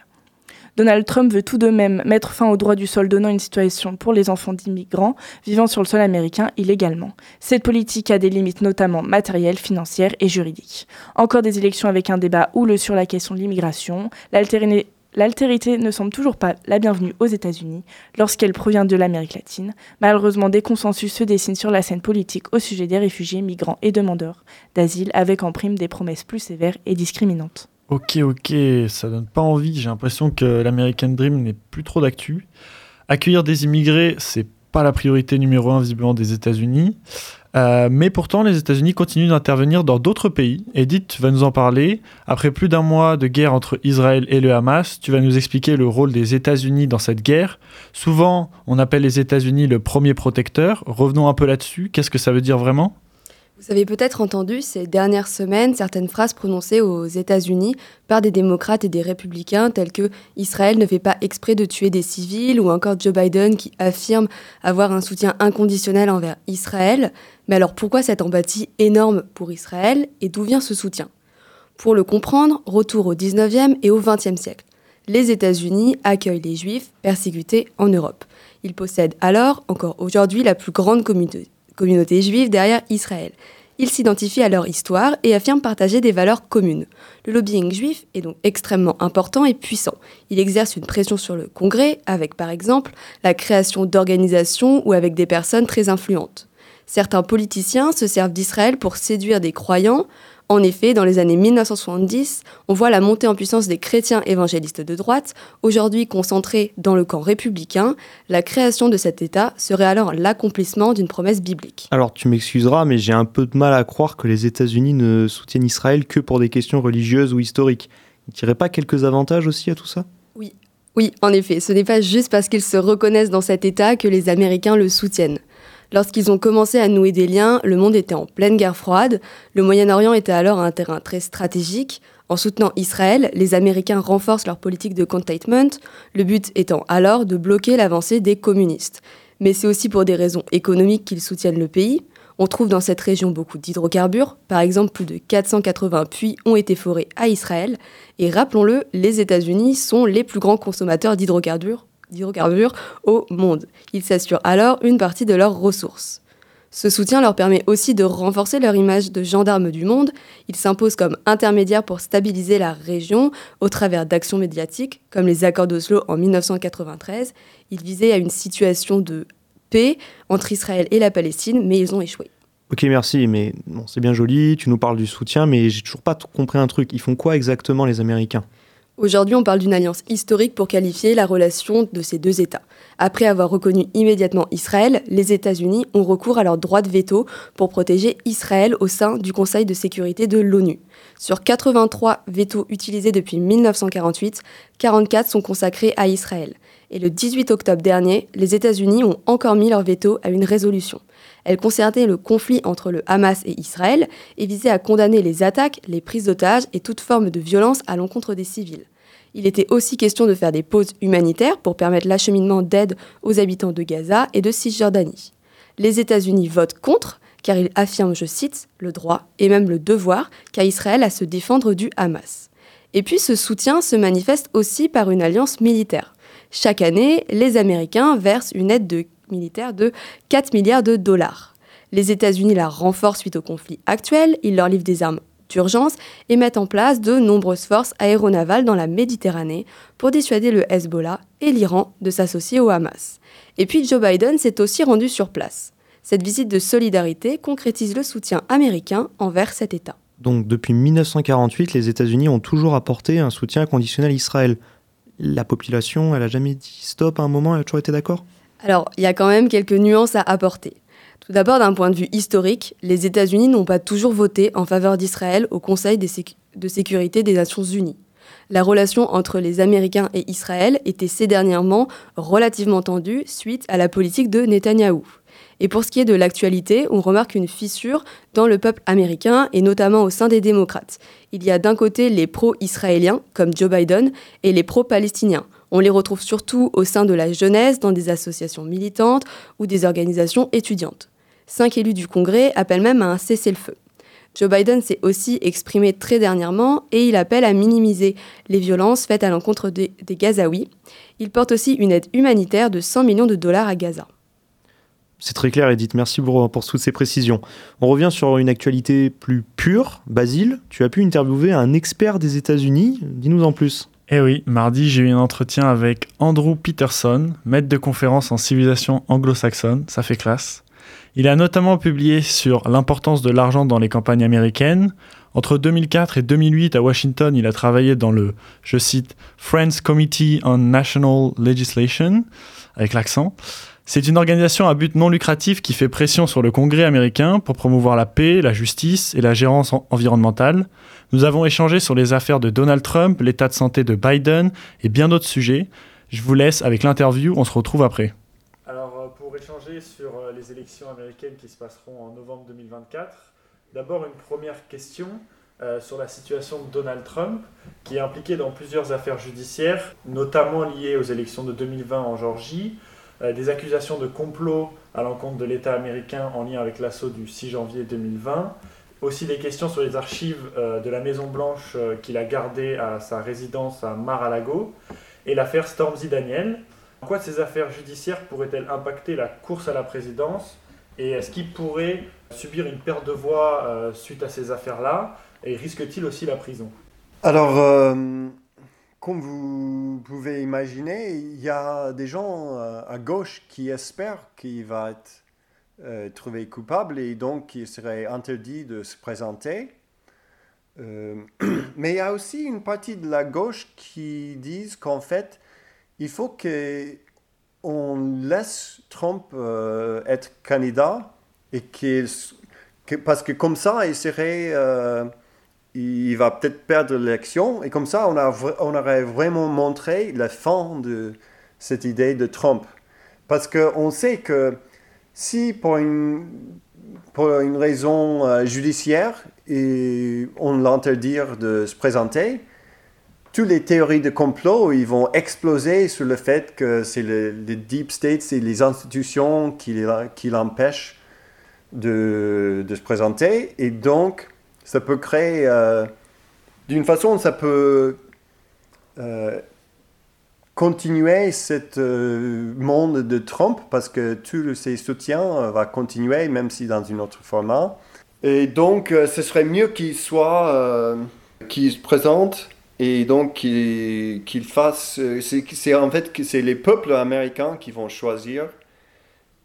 Donald Trump veut tout de même mettre fin au droit du sol donnant une situation pour les enfants d'immigrants vivant sur le sol américain illégalement. Cette politique a des limites notamment matérielles, financières et juridiques. Encore des élections avec un débat houleux sur la question de l'immigration, l'altérité L'altérité ne semble toujours pas la bienvenue aux États-Unis lorsqu'elle provient de l'Amérique latine. Malheureusement, des consensus se dessinent sur la scène politique au sujet des réfugiés, migrants et demandeurs d'asile, avec en prime des promesses plus sévères et discriminantes. Ok, ok, ça donne pas envie. J'ai l'impression que l'American Dream n'est plus trop d'actu. Accueillir des immigrés, c'est pas la priorité numéro un visiblement des États-Unis. Euh, mais pourtant, les États-Unis continuent d'intervenir dans d'autres pays. Edith va nous en parler. Après plus d'un mois de guerre entre Israël et le Hamas, tu vas nous expliquer le rôle des États-Unis dans cette guerre. Souvent, on appelle les États-Unis le premier protecteur. Revenons un peu là-dessus. Qu'est-ce que ça veut dire vraiment? Vous avez peut-être entendu ces dernières semaines certaines phrases prononcées aux États-Unis par des démocrates et des républicains telles que Israël ne fait pas exprès de tuer des civils ou encore Joe Biden qui affirme avoir un soutien inconditionnel envers Israël. Mais alors pourquoi cette empathie énorme pour Israël et d'où vient ce soutien? Pour le comprendre, retour au 19e et au 20e siècle. Les États-Unis accueillent les Juifs persécutés en Europe. Ils possèdent alors, encore aujourd'hui, la plus grande communauté communauté juive derrière Israël. Ils s'identifient à leur histoire et affirment partager des valeurs communes. Le lobbying juif est donc extrêmement important et puissant. Il exerce une pression sur le Congrès avec par exemple la création d'organisations ou avec des personnes très influentes. Certains politiciens se servent d'Israël pour séduire des croyants, en effet, dans les années 1970, on voit la montée en puissance des chrétiens évangélistes de droite, aujourd'hui concentrés dans le camp républicain. La création de cet État serait alors l'accomplissement d'une promesse biblique. Alors tu m'excuseras, mais j'ai un peu de mal à croire que les États-Unis ne soutiennent Israël que pour des questions religieuses ou historiques. Il tirait pas quelques avantages aussi à tout ça? Oui, oui, en effet, ce n'est pas juste parce qu'ils se reconnaissent dans cet État que les Américains le soutiennent. Lorsqu'ils ont commencé à nouer des liens, le monde était en pleine guerre froide. Le Moyen-Orient était alors un terrain très stratégique. En soutenant Israël, les Américains renforcent leur politique de containment, le but étant alors de bloquer l'avancée des communistes. Mais c'est aussi pour des raisons économiques qu'ils soutiennent le pays. On trouve dans cette région beaucoup d'hydrocarbures. Par exemple, plus de 480 puits ont été forés à Israël. Et rappelons-le, les États-Unis sont les plus grands consommateurs d'hydrocarbures au monde. Ils s'assurent alors une partie de leurs ressources. Ce soutien leur permet aussi de renforcer leur image de gendarmes du monde. Ils s'imposent comme intermédiaires pour stabiliser la région au travers d'actions médiatiques, comme les accords d'Oslo en 1993. Ils visaient à une situation de paix entre Israël et la Palestine, mais ils ont échoué. Ok, merci, mais c'est bien joli, tu nous parles du soutien, mais j'ai toujours pas compris un truc. Ils font quoi exactement les Américains? Aujourd'hui, on parle d'une alliance historique pour qualifier la relation de ces deux États. Après avoir reconnu immédiatement Israël, les États-Unis ont recours à leur droit de veto pour protéger Israël au sein du Conseil de sécurité de l'ONU. Sur 83 vetos utilisés depuis 1948, 44 sont consacrés à Israël. Et le 18 octobre dernier, les États-Unis ont encore mis leur veto à une résolution. Elle concernait le conflit entre le Hamas et Israël et visait à condamner les attaques, les prises d'otages et toute forme de violence à l'encontre des civils. Il était aussi question de faire des pauses humanitaires pour permettre l'acheminement d'aide aux habitants de Gaza et de Cisjordanie. Les États-Unis votent contre, car ils affirment, je cite, le droit et même le devoir qu'a Israël à se défendre du Hamas. Et puis ce soutien se manifeste aussi par une alliance militaire. Chaque année, les Américains versent une aide de militaire de 4 milliards de dollars. Les États-Unis la renforcent suite au conflit actuel, ils leur livrent des armes d'urgence et mettent en place de nombreuses forces aéronavales dans la Méditerranée pour dissuader le Hezbollah et l'Iran de s'associer au Hamas. Et puis Joe Biden s'est aussi rendu sur place. Cette visite de solidarité concrétise le soutien américain envers cet État. Donc depuis 1948, les États-Unis ont toujours apporté un soutien conditionnel à Israël. La population, elle a jamais dit stop à un moment, elle a toujours été d'accord? Alors, il y a quand même quelques nuances à apporter. Tout d'abord, d'un point de vue historique, les États-Unis n'ont pas toujours voté en faveur d'Israël au Conseil de sécurité des Nations Unies. La relation entre les Américains et Israël était ces dernièrement relativement tendue suite à la politique de Netanyahou. Et pour ce qui est de l'actualité, on remarque une fissure dans le peuple américain et notamment au sein des démocrates. Il y a d'un côté les pro-israéliens, comme Joe Biden, et les pro-palestiniens. On les retrouve surtout au sein de la jeunesse, dans des associations militantes ou des organisations étudiantes. Cinq élus du Congrès appellent même à un cessez-le-feu. Joe Biden s'est aussi exprimé très dernièrement et il appelle à minimiser les violences faites à l'encontre des, Gazaouis. Il porte aussi une aide humanitaire de 100 millions de dollars à Gaza. C'est très clair, Edith. Merci pour, pour toutes ces précisions. On revient sur une actualité plus pure. Basile, tu as pu interviewer un expert des États-Unis. Dis-nous en plus. Eh oui, mardi, j'ai eu un entretien avec Andrew Peterson, maître de conférence en civilisation anglo-saxonne, ça fait classe. Il a notamment publié sur l'importance de l'argent dans les campagnes américaines. Entre 2004 et 2008, à Washington, il a travaillé dans le, je cite, Friends Committee on National Legislation, avec l'accent. C'est une organisation à but non lucratif qui fait pression sur le Congrès américain pour promouvoir la paix, la justice et la gérance environnementale. Nous avons échangé sur les affaires de Donald Trump, l'état de santé de Biden et bien d'autres sujets. Je vous laisse avec l'interview, on se retrouve après. Alors euh, pour échanger sur euh, les élections américaines qui se passeront en novembre 2024, d'abord une première question euh, sur la situation de Donald Trump, qui est impliqué dans plusieurs affaires judiciaires, notamment liées aux élections de 2020 en Georgie. Euh, des accusations de complot à l'encontre de l'État américain en lien avec l'assaut du 6 janvier 2020. Aussi des questions sur les archives euh, de la Maison-Blanche euh, qu'il a gardées à sa résidence à Mar-a-Lago et l'affaire Stormzy Daniel. En quoi ces affaires judiciaires pourraient-elles impacter la course à la présidence? Et est-ce qu'il pourrait subir une perte de voix suite à ces affaires-là? Et risque-t-il aussi la prison? Alors, comme vous pouvez imaginer, il y a des gens euh, à gauche qui espèrent qu'il va être euh, trouvé coupable et donc il serait interdit de se présenter. Euh, mais il y a aussi une partie de la gauche qui disent qu'en fait, il faut qu'on laisse Trump être candidat et que, parce que comme ça, il serait il va peut-être perdre l'élection. Et comme ça, on, aurait vraiment montré la fin de cette idée de Trump. Parce qu'on sait que si pour une, raison euh, judiciaire, on l'interdit de se présenter, toutes les théories de complot, ils vont exploser sur le fait que c'est le, deep state, c'est les institutions qui, l'empêchent de, se présenter. Et donc, ça peut créer, euh, d'une façon, ça peut euh, continuer ce euh, monde de Trump parce que tous ses soutiens va continuer, même si dans un autre format. Et donc, ce serait mieux qu'il soit, qu'il se présente et donc qu'il fasse. C'est en fait que c'est les peuples américains qui vont choisir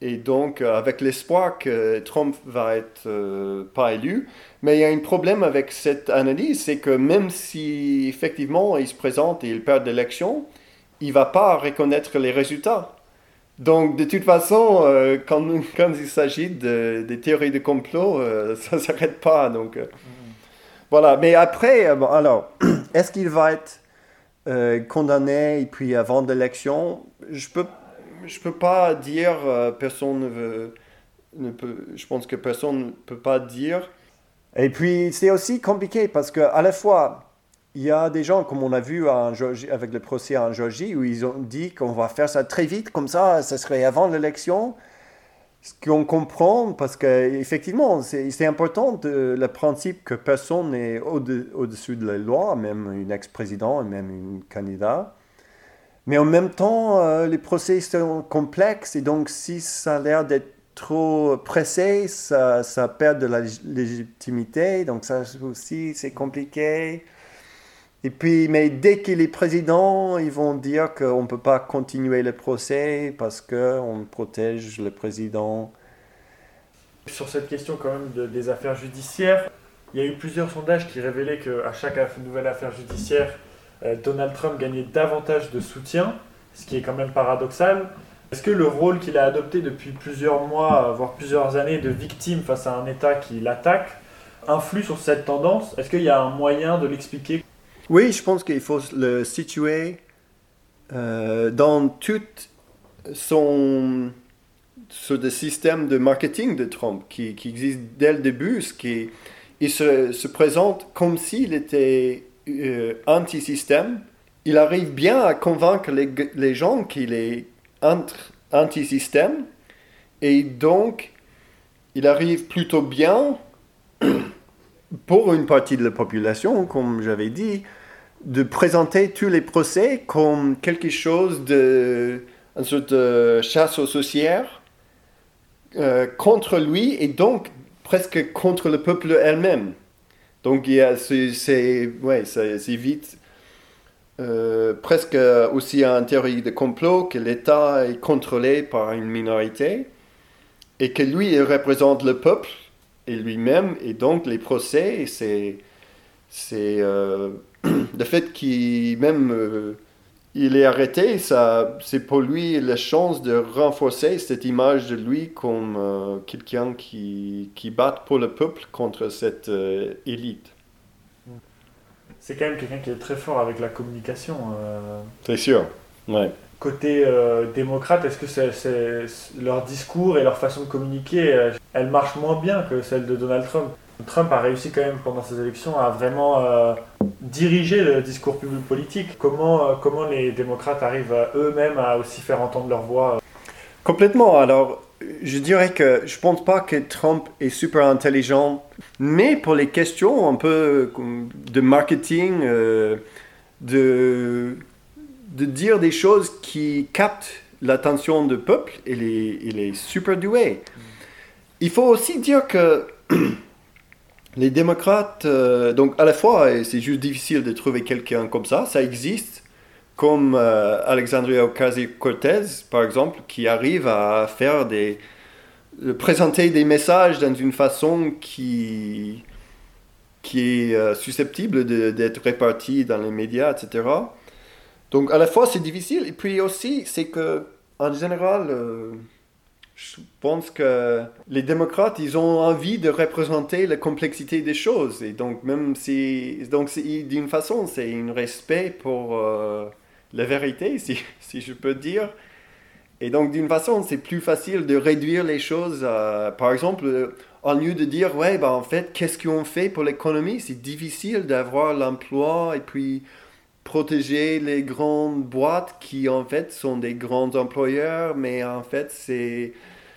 et donc avec l'espoir que Trump va être pas élu. Mais il y a un problème avec cette analyse, c'est que même si effectivement il se présente et il perd l'élection, il va pas reconnaître les résultats. Donc, de toute façon, euh, quand, quand, il s'agit de, des théories de complot, euh, ça ne s'arrête pas. Donc, euh, voilà. Mais après, bon, alors, est-ce qu'il va être condamné et puis avant l'élection Je peux, je peux pas dire. personne ne veut, ne peut. Je pense que personne ne peut pas dire. Et puis, c'est aussi compliqué parce que à la fois il y a des gens, comme on a vu avec le procès en Georgie, où ils ont dit qu'on va faire ça très vite, comme ça, ça serait avant l'élection. Ce qu'on comprend, parce qu'effectivement, c'est important le principe que personne n'est au-dessus de la loi, même un ex-président, même un candidat. Mais en même temps, euh, les procès sont complexes et donc si ça a l'air d'être trop pressé, ça, perd de la légitimité. Donc ça aussi, c'est compliqué. Et puis, mais dès qu'il est président, ils vont dire qu'on ne peut pas continuer le procès parce qu'on protège le président. Sur cette question quand même des affaires judiciaires, il y a eu plusieurs sondages qui révélaient qu'à chaque nouvelle affaire judiciaire, euh, Donald Trump gagnait davantage de soutien, ce qui est quand même paradoxal. Est-ce que le rôle qu'il a adopté depuis plusieurs mois, voire plusieurs années de victime face à un État qui l'attaque, influe sur cette tendance? Est-ce qu'il y a un moyen de l'expliquer? Oui, je pense qu'il faut le situer euh, dans tout son ce système de marketing de Trump qui, existe dès le début, ce qui il se, se présente comme s'il était euh, anti-système. Il arrive bien à convaincre les gens qu'il est anti-système et donc il arrive plutôt bien pour une partie de la population, comme j'avais dit, de présenter tous les procès comme quelque chose de une sorte de chasse aux sorcières euh, contre lui et donc presque contre le peuple elle-même. Donc il y a c'est ouais vite euh, presque aussi un théorie de complot que l'État est contrôlé par une minorité et que lui il représente le peuple et lui-même et donc les procès c'est c'est euh, le fait qu'il même euh, il est arrêté, ça, c'est pour lui la chance de renforcer cette image de lui comme euh, quelqu'un qui, qui bat pour le peuple contre cette euh, élite. C'est quand même quelqu'un qui est très fort avec la communication. C'est sûr, ouais. Côté démocrate, est-ce que c'est, leur discours et leur façon de communiquer, elle marche moins bien que celle de Donald Trump? Trump a réussi quand même pendant ces élections à vraiment euh, diriger le discours public politique. Comment, euh, comment les démocrates arrivent eux-mêmes à aussi faire entendre leur voix Complètement. Alors, je dirais que je pense pas que Trump est super intelligent, mais pour les questions un peu de marketing, euh, de, de dire des choses qui captent l'attention du peuple, il est, il est super doué. Il faut aussi dire que les démocrates, euh, donc à la fois, c'est juste difficile de trouver quelqu'un comme ça, ça existe, comme euh, Alexandria Ocasio-Cortez, par exemple, qui arrive à faire des, présenter des messages dans une façon qui, qui est euh, susceptible d'être répartie dans les médias, etc. Donc à la fois, c'est difficile, et puis aussi, c'est que, en général, je pense que les démocrates, ils ont envie de représenter la complexité des choses. Et donc, même si. Donc, d'une façon, c'est un respect pour euh, la vérité, si, je peux dire. Et donc, d'une façon, c'est plus facile de réduire les choses. par exemple, au lieu de dire, ouais, ben, en fait, qu'est-ce qu'on fait pour l'économie? C'est difficile d'avoir l'emploi et puis protéger les grandes boîtes qui en fait sont des grands employeurs, mais en fait c'est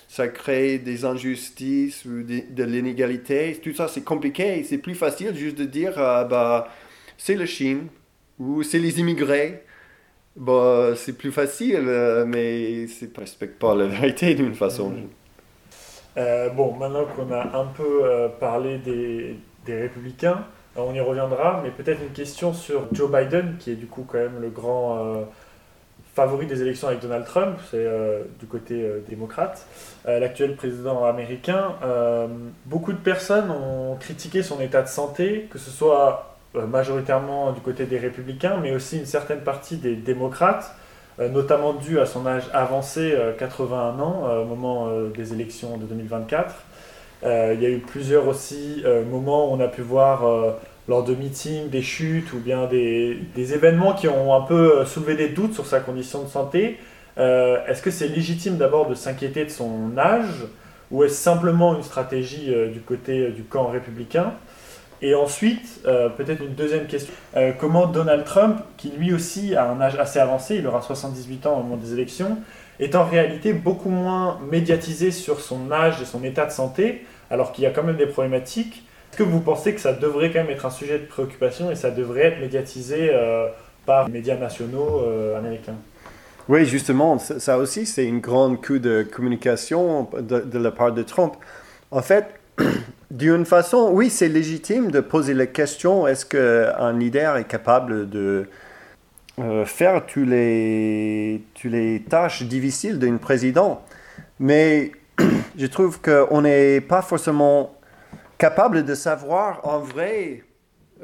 ça crée des injustices ou de, l'inégalité. Tout ça c'est compliqué. C'est plus facile juste de dire euh, bah c'est la Chine ou c'est les immigrés. Bah, c'est plus facile, euh, mais ça ne respecte pas la vérité d'une façon. Euh, bon, maintenant qu'on a un peu parlé des, des républicains, on y reviendra, mais peut-être une question sur Joe Biden, qui est du coup quand même le grand favori des élections avec Donald Trump, c'est du côté démocrate, l'actuel président américain. beaucoup de personnes ont critiqué son état de santé, que ce soit majoritairement du côté des républicains, mais aussi une certaine partie des démocrates. Euh, notamment dû à son âge avancé, 81 euh, ans, euh, au moment des élections de 2024. il y a eu plusieurs aussi moments où on a pu voir lors de meetings, des chutes ou bien des, événements qui ont un peu soulevé des doutes sur sa condition de santé. est-ce que c'est légitime d'abord de s'inquiéter de son âge ou est-ce simplement une stratégie du côté du camp républicain? Et ensuite, euh, peut-être une deuxième question, euh, comment Donald Trump, qui lui aussi a un âge assez avancé, il aura 78 ans au moment des élections, est en réalité beaucoup moins médiatisé sur son âge et son état de santé, alors qu'il y a quand même des problématiques. Est-ce que vous pensez que ça devrait quand même être un sujet de préoccupation et ça devrait être médiatisé euh, par les médias nationaux américains? Oui, justement, ça aussi, c'est une grande coup de communication de, de la part de Trump. En fait, d'une façon, oui, c'est légitime de poser la question est-ce qu'un leader est capable de euh, faire tous les, toutes les tâches difficiles d'un président? Mais je trouve qu'on n'est pas forcément capable de savoir en vrai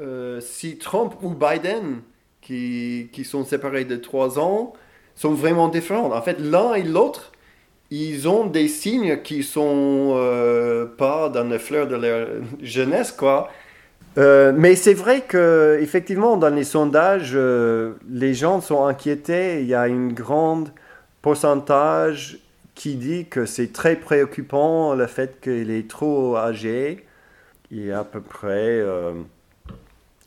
euh, si Trump ou Biden, qui, qui sont séparés de trois ans, sont vraiment différents. En fait, l'un et l'autre ils ont des signes qui sont euh, pas dans les fleurs de leur jeunesse, quoi. Euh, mais c'est vrai que effectivement, dans les sondages, euh, les gens sont inquiétés. Il y a un grand pourcentage qui dit que c'est très préoccupant le fait qu'il est trop âgé. Il y a à peu près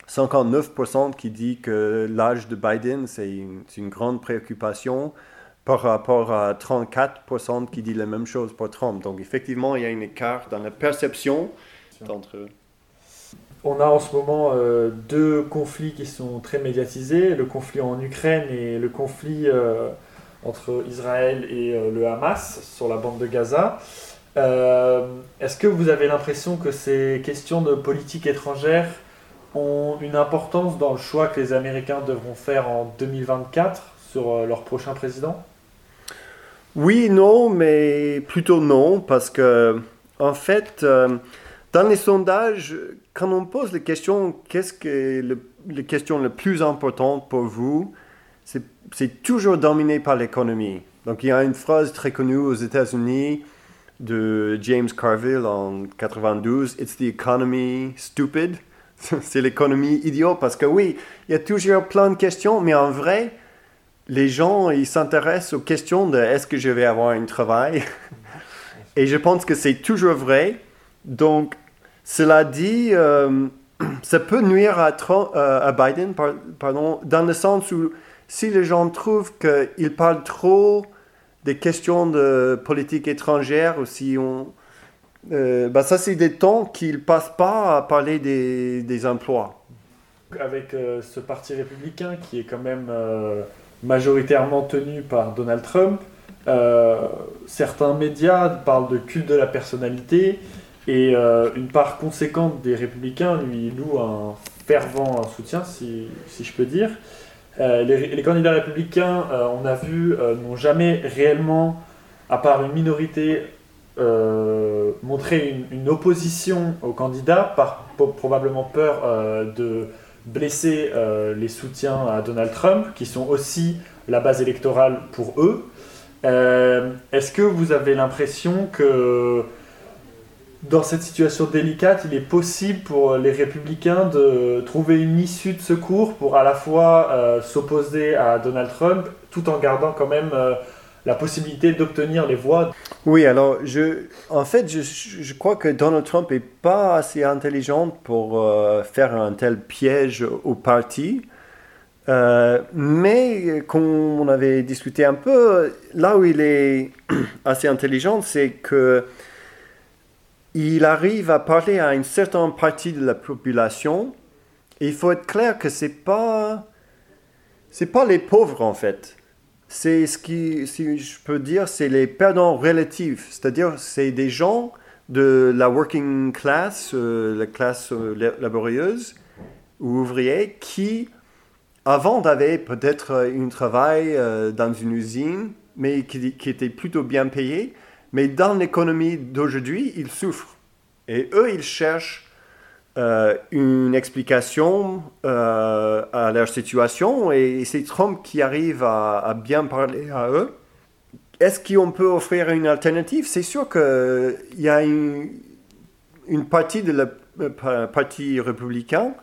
59% qui dit que l'âge de Biden, c'est une, une, grande préoccupation par rapport à 34% qui dit la même chose pour Trump. Donc effectivement, il y a une écart dans la perception entre eux. On a en ce moment euh, deux conflits qui sont très médiatisés, le conflit en Ukraine et le conflit euh, entre Israël et euh, le Hamas sur la bande de Gaza. Est-ce que vous avez l'impression que ces questions de politique étrangère ont une importance dans le choix que les Américains devront faire en 2024 sur leur prochain président? Oui, non, mais plutôt non, parce que, en fait, euh, dans les sondages, quand on pose les questions, qu'est-ce que le, les questions les plus importantes pour vous, c'est toujours dominé par l'économie. Donc, il y a une phrase très connue aux États-Unis de James Carville en 92, It's the economy stupid. c'est l'économie idiot, parce que oui, il y a toujours plein de questions, mais en vrai, les gens, ils s'intéressent aux questions de est-ce que je vais avoir un travail? Et je pense que c'est toujours vrai. Donc, cela dit, euh, ça peut nuire à, euh, à Biden, pardon, dans le sens où si les gens trouvent qu'il parle trop des questions de politique étrangère, ou si on... Euh, bah ça, c'est des temps qu'il ne passe pas à parler des, des emplois. Avec ce parti républicain qui est quand même majoritairement tenu par Donald Trump. Euh, certains médias parlent de culte de la personnalité et euh, une part conséquente des républicains lui louent un fervent soutien, si, si je peux dire. Euh, les, candidats républicains, on a vu, n'ont jamais réellement, à part une minorité, montré une, une, opposition aux candidats, par probablement peur de blesser euh, les soutiens à Donald Trump, qui sont aussi la base électorale pour eux. Euh, est-ce que vous avez l'impression que dans cette situation délicate, il est possible pour les républicains de trouver une issue de secours pour à la fois euh, s'opposer à Donald Trump tout en gardant quand même la possibilité d'obtenir les voix. Oui, alors je, en fait, je, crois que Donald Trump n'est pas assez intelligent pour euh, faire un tel piège au parti. Euh, mais comme on avait discuté un peu, là où il est assez intelligent, c'est que il arrive à parler à une certaine partie de la population. Et il faut être clair que c'est pas c'est pas les pauvres en fait c'est ce qui, si je peux dire, c'est les perdants relatifs. C'est-à-dire, c'est des gens de la working class, euh, la classe euh, laborieuse ou ouvrière, qui avant d'avait peut-être un travail euh, dans une usine, mais qui, qui plutôt bien payé. Mais dans l'économie d'aujourd'hui, ils souffrent. Et eux, ils cherchent euh, une explication euh, à leur situation et c'est Trump qui arrive à, bien parler à eux. Est-ce qu'on peut offrir une alternative? C'est sûr qu'il y a une, partie de la euh, parti républicain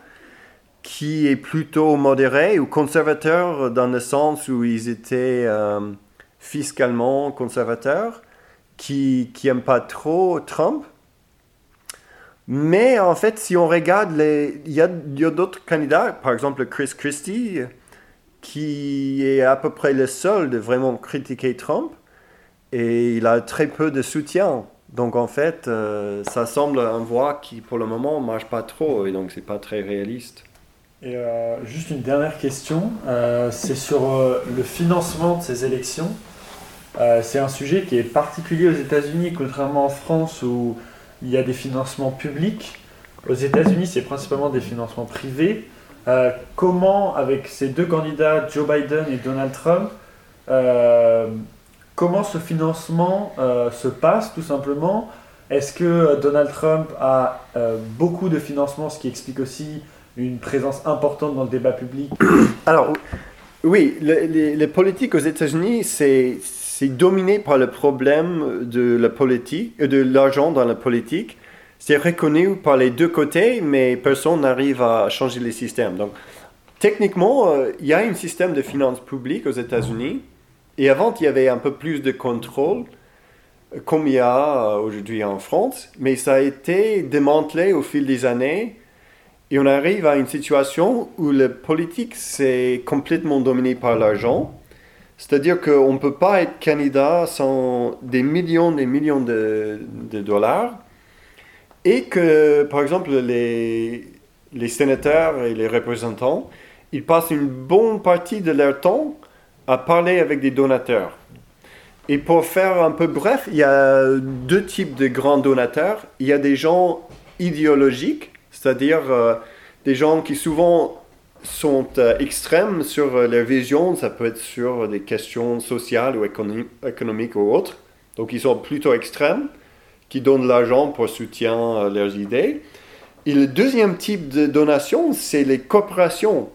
qui est plutôt modéré ou conservateur dans le sens où ils étaient fiscalement conservateurs, qui n'aiment pas trop Trump. Mais en fait, si on regarde, les... il y a, d'autres candidats, par exemple Chris Christie, qui est à peu près le seul de vraiment critiquer Trump, et il a très peu de soutien. Donc en fait, euh, ça semble un voie qui pour le moment ne marche pas trop, et donc c'est pas très réaliste. Et euh, juste une dernière question, euh, c'est sur le financement de ces élections. c'est un sujet qui est particulier aux États-Unis, contrairement en France où il y a des financements publics. Aux États-Unis, c'est principalement des financements privés. comment, avec ces deux candidats, Joe Biden et Donald Trump, comment ce financement se passe tout simplement? Est-ce que Donald Trump a beaucoup de financement, ce qui explique aussi une présence importante dans le débat public? Alors, oui, les, politiques aux États-Unis, c'est dominé par le problème de la politique, euh, de l'argent dans la politique. C'est reconnu par les deux côtés, mais personne n'arrive à changer les systèmes. Donc, techniquement, euh, il y a un système de finances publiques aux États-Unis. Et avant, il y avait un peu plus de contrôle, euh, comme il y a aujourd'hui en France. Mais ça a été démantelé au fil des années et on arrive à une situation où le politique, c'est complètement dominé par l'argent. C'est-à-dire qu'on ne peut pas être candidat sans des millions et millions de, dollars. Et que, par exemple, les, les sénateurs et les représentants, ils passent une bonne partie de leur temps à parler avec des donateurs. Et pour faire un peu bref, il y a deux types de grands donateurs. Il y a des gens idéologiques c'est-à-dire euh, des gens qui souvent sont euh, extrêmes sur euh, leur vision, ça peut être sur des questions sociales ou économiques ou autres, donc ils sont plutôt extrêmes, qui donnent l'argent pour soutenir leurs idées. Et le deuxième type de donation, c'est les coopérations.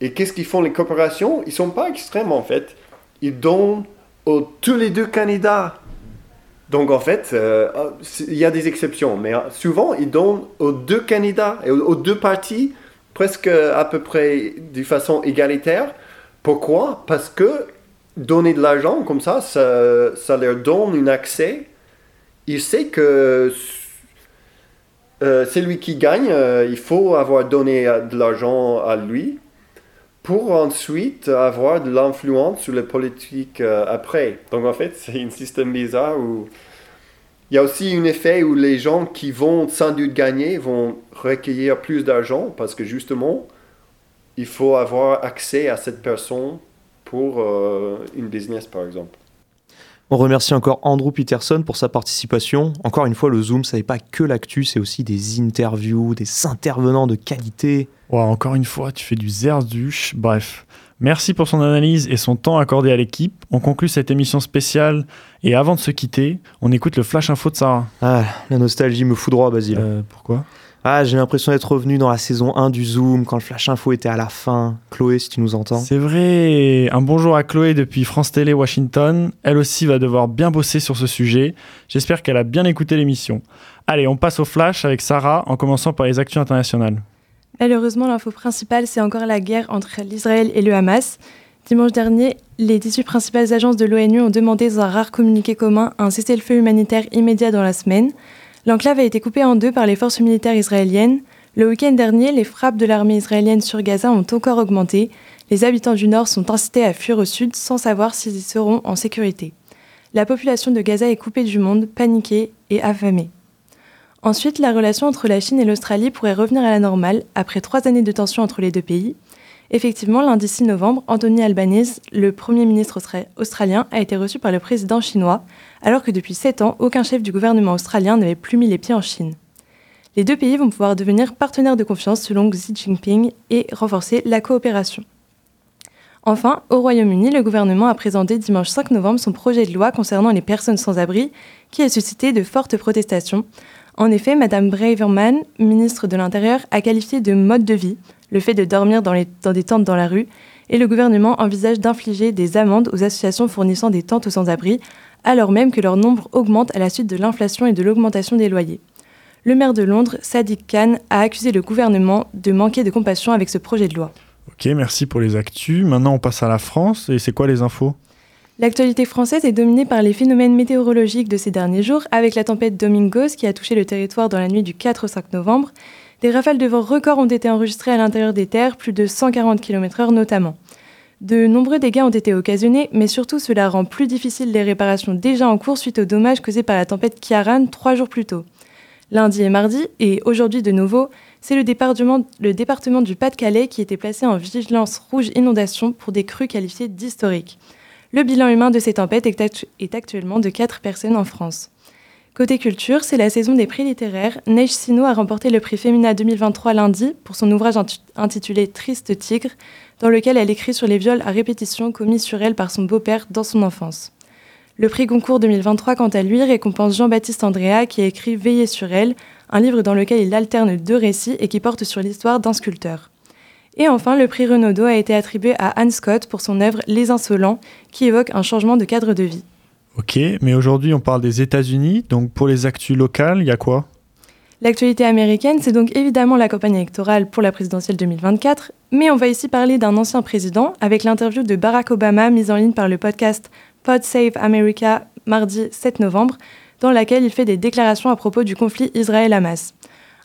Et qu'est-ce qu'ils font les coopérations? Ils ne sont pas extrêmes en fait. Ils donnent aux tous les deux candidats donc en fait, euh, il y a des exceptions, mais euh, souvent ils donnent aux deux candidats et aux deux partis presque à peu près de façon égalitaire. Pourquoi? Parce que donner de l'argent comme ça, ça, leur donne un accès. Il sait que euh, c'est lui qui gagne, il faut avoir donné de l'argent à lui pour ensuite avoir de l'influence sur la politique euh, après. Donc en fait, c'est un système bizarre où il y a aussi un effet où les gens qui vont sans doute gagner vont recueillir plus d'argent parce que justement, il faut avoir accès à cette personne pour euh, une business par exemple. On remercie encore Andrew Peterson pour sa participation. Encore une fois, le Zoom, ça n'est pas que l'actu, c'est aussi des interviews, des intervenants de qualité. encore une fois, tu fais du zerduche. Bref, merci pour son analyse et son temps accordé à l'équipe. On conclut cette émission spéciale et avant de se quitter, on écoute le flash info de Sarah. Ah, la nostalgie me fout droit, Basile. Euh, pourquoi? Ah, j'ai l'impression d'être revenu dans la saison 1 du Zoom, quand le Flash Info était à la fin. Chloé, si tu nous entends. C'est vrai. Un bonjour à Chloé depuis France Télé Washington. Elle aussi va devoir bien bosser sur ce sujet. J'espère qu'elle a bien écouté l'émission. Allez, on passe au Flash avec Sarah, en commençant par les actions internationales. Malheureusement, l'info principale, c'est encore la guerre entre l'Israël et le Hamas. Dimanche dernier, les 18 principales agences de l'ONU ont demandé dans un rare communiqué commun un cessez-le-feu humanitaire immédiat dans la semaine. L'enclave a été coupée en deux par les forces militaires israéliennes. Le week-end dernier, les frappes de l'armée israélienne sur Gaza ont encore augmenté. Les habitants du nord sont incités à fuir au sud sans savoir s'ils y seront en sécurité. La population de Gaza est coupée du monde, paniquée et affamée. Ensuite, la relation entre la Chine et l'Australie pourrait revenir à la normale après trois années de tension entre les deux pays. Effectivement, lundi 6 novembre, Anthony Albanese, le Premier ministre australien, a été reçu par le président chinois, alors que depuis 7 ans, aucun chef du gouvernement australien n'avait plus mis les pieds en Chine. Les deux pays vont pouvoir devenir partenaires de confiance selon Xi Jinping et renforcer la coopération. Enfin, au Royaume-Uni, le gouvernement a présenté dimanche 5 novembre son projet de loi concernant les personnes sans abri, qui a suscité de fortes protestations. En effet, Madame Braverman, ministre de l'Intérieur, a qualifié de mode de vie le fait de dormir dans, des tentes dans la rue, et le gouvernement envisage d'infliger des amendes aux associations fournissant des tentes aux sans-abri, alors même que leur nombre augmente à la suite de l'inflation et de l'augmentation des loyers. Le maire de Londres, Sadiq Khan, a accusé le gouvernement de manquer de compassion avec ce projet de loi. Ok, merci pour les actus. Maintenant, on passe à la France. Et c'est quoi les infos? L'actualité française est dominée par les phénomènes météorologiques de ces derniers jours, avec la tempête Domingos qui a touché le territoire dans la nuit du 4 au 5 novembre. Des rafales de vent records ont été enregistrées à l'intérieur des terres, plus de 140 km/h notamment. De nombreux dégâts ont été occasionnés, mais surtout cela rend plus difficile les réparations déjà en cours suite aux dommages causés par la tempête Kiaran trois jours plus tôt. Lundi et mardi, et aujourd'hui de nouveau, c'est le département, le département du Pas-de-Calais qui était placé en vigilance rouge inondation pour des crues qualifiées d'historiques. Le bilan humain de ces tempêtes est, actuellement de 4 personnes en France. Côté culture, c'est la saison des prix littéraires. Neige Sino a remporté le prix Femina 2023 lundi pour son ouvrage intitulé Triste Tigre, dans lequel elle écrit sur les viols à répétition commis sur elle par son beau-père dans son enfance. Le prix Goncourt 2023, quant à lui, récompense Jean-Baptiste Andrea qui a écrit Veiller sur elle, un livre dans lequel il alterne deux récits et qui porte sur l'histoire d'un sculpteur. Et enfin, le prix Renaudot a été attribué à Anne Scott pour son œuvre Les Insolents, qui évoque un changement de cadre de vie. Ok, mais aujourd'hui on parle des États-Unis, donc pour les actus locales, il y a quoi? L'actualité américaine, c'est donc évidemment la campagne électorale pour la présidentielle 2024, mais on va ici parler d'un ancien président avec l'interview de Barack Obama mise en ligne par le podcast Pod Save America mardi 7 novembre, dans laquelle il fait des déclarations à propos du conflit Israël-Hamas.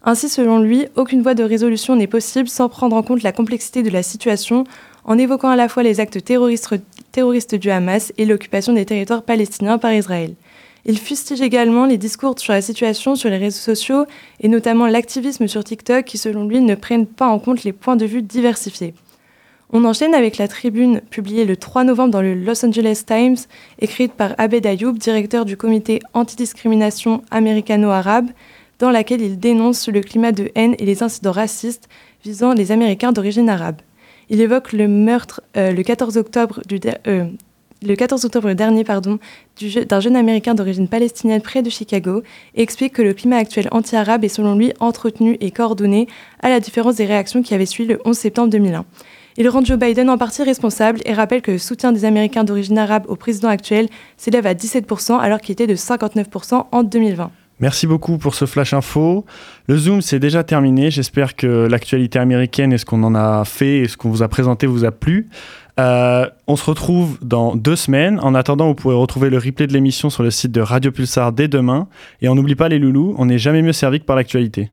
Ainsi, selon lui, aucune voie de résolution n'est possible sans prendre en compte la complexité de la situation, en évoquant à la fois les actes terroristes, du Hamas et l'occupation des territoires palestiniens par Israël. Il fustige également les discours sur la situation sur les réseaux sociaux et notamment l'activisme sur TikTok qui, selon lui, ne prennent pas en compte les points de vue diversifiés. On enchaîne avec la tribune publiée le 3 novembre dans le Los Angeles Times, écrite par Abed Ayoub, directeur du comité antidiscrimination américano-arabe, dans laquelle il dénonce le climat de haine et les incidents racistes visant les Américains d'origine arabe. Il évoque le meurtre euh, le 14 octobre du euh, le 14 octobre dernier d'un jeune Américain d'origine palestinienne près de Chicago et explique que le climat actuel anti-arabe est selon lui entretenu et coordonné à la différence des réactions qui avaient suivi le 11 septembre 2001. Il rend Joe Biden en partie responsable et rappelle que le soutien des Américains d'origine arabe au président actuel s'élève à 17% alors qu'il était de 59% en 2020. Merci beaucoup pour ce flash info. Le Zoom, c'est déjà terminé. J'espère que l'actualité américaine et ce qu'on en a fait et ce qu'on vous a présenté vous a plu. Euh, on se retrouve dans deux semaines. En attendant, vous pourrez retrouver le replay de l'émission sur le site de Radio Pulsar dès demain. Et on n'oublie pas les loulous, on n'est jamais mieux servi que par l'actualité.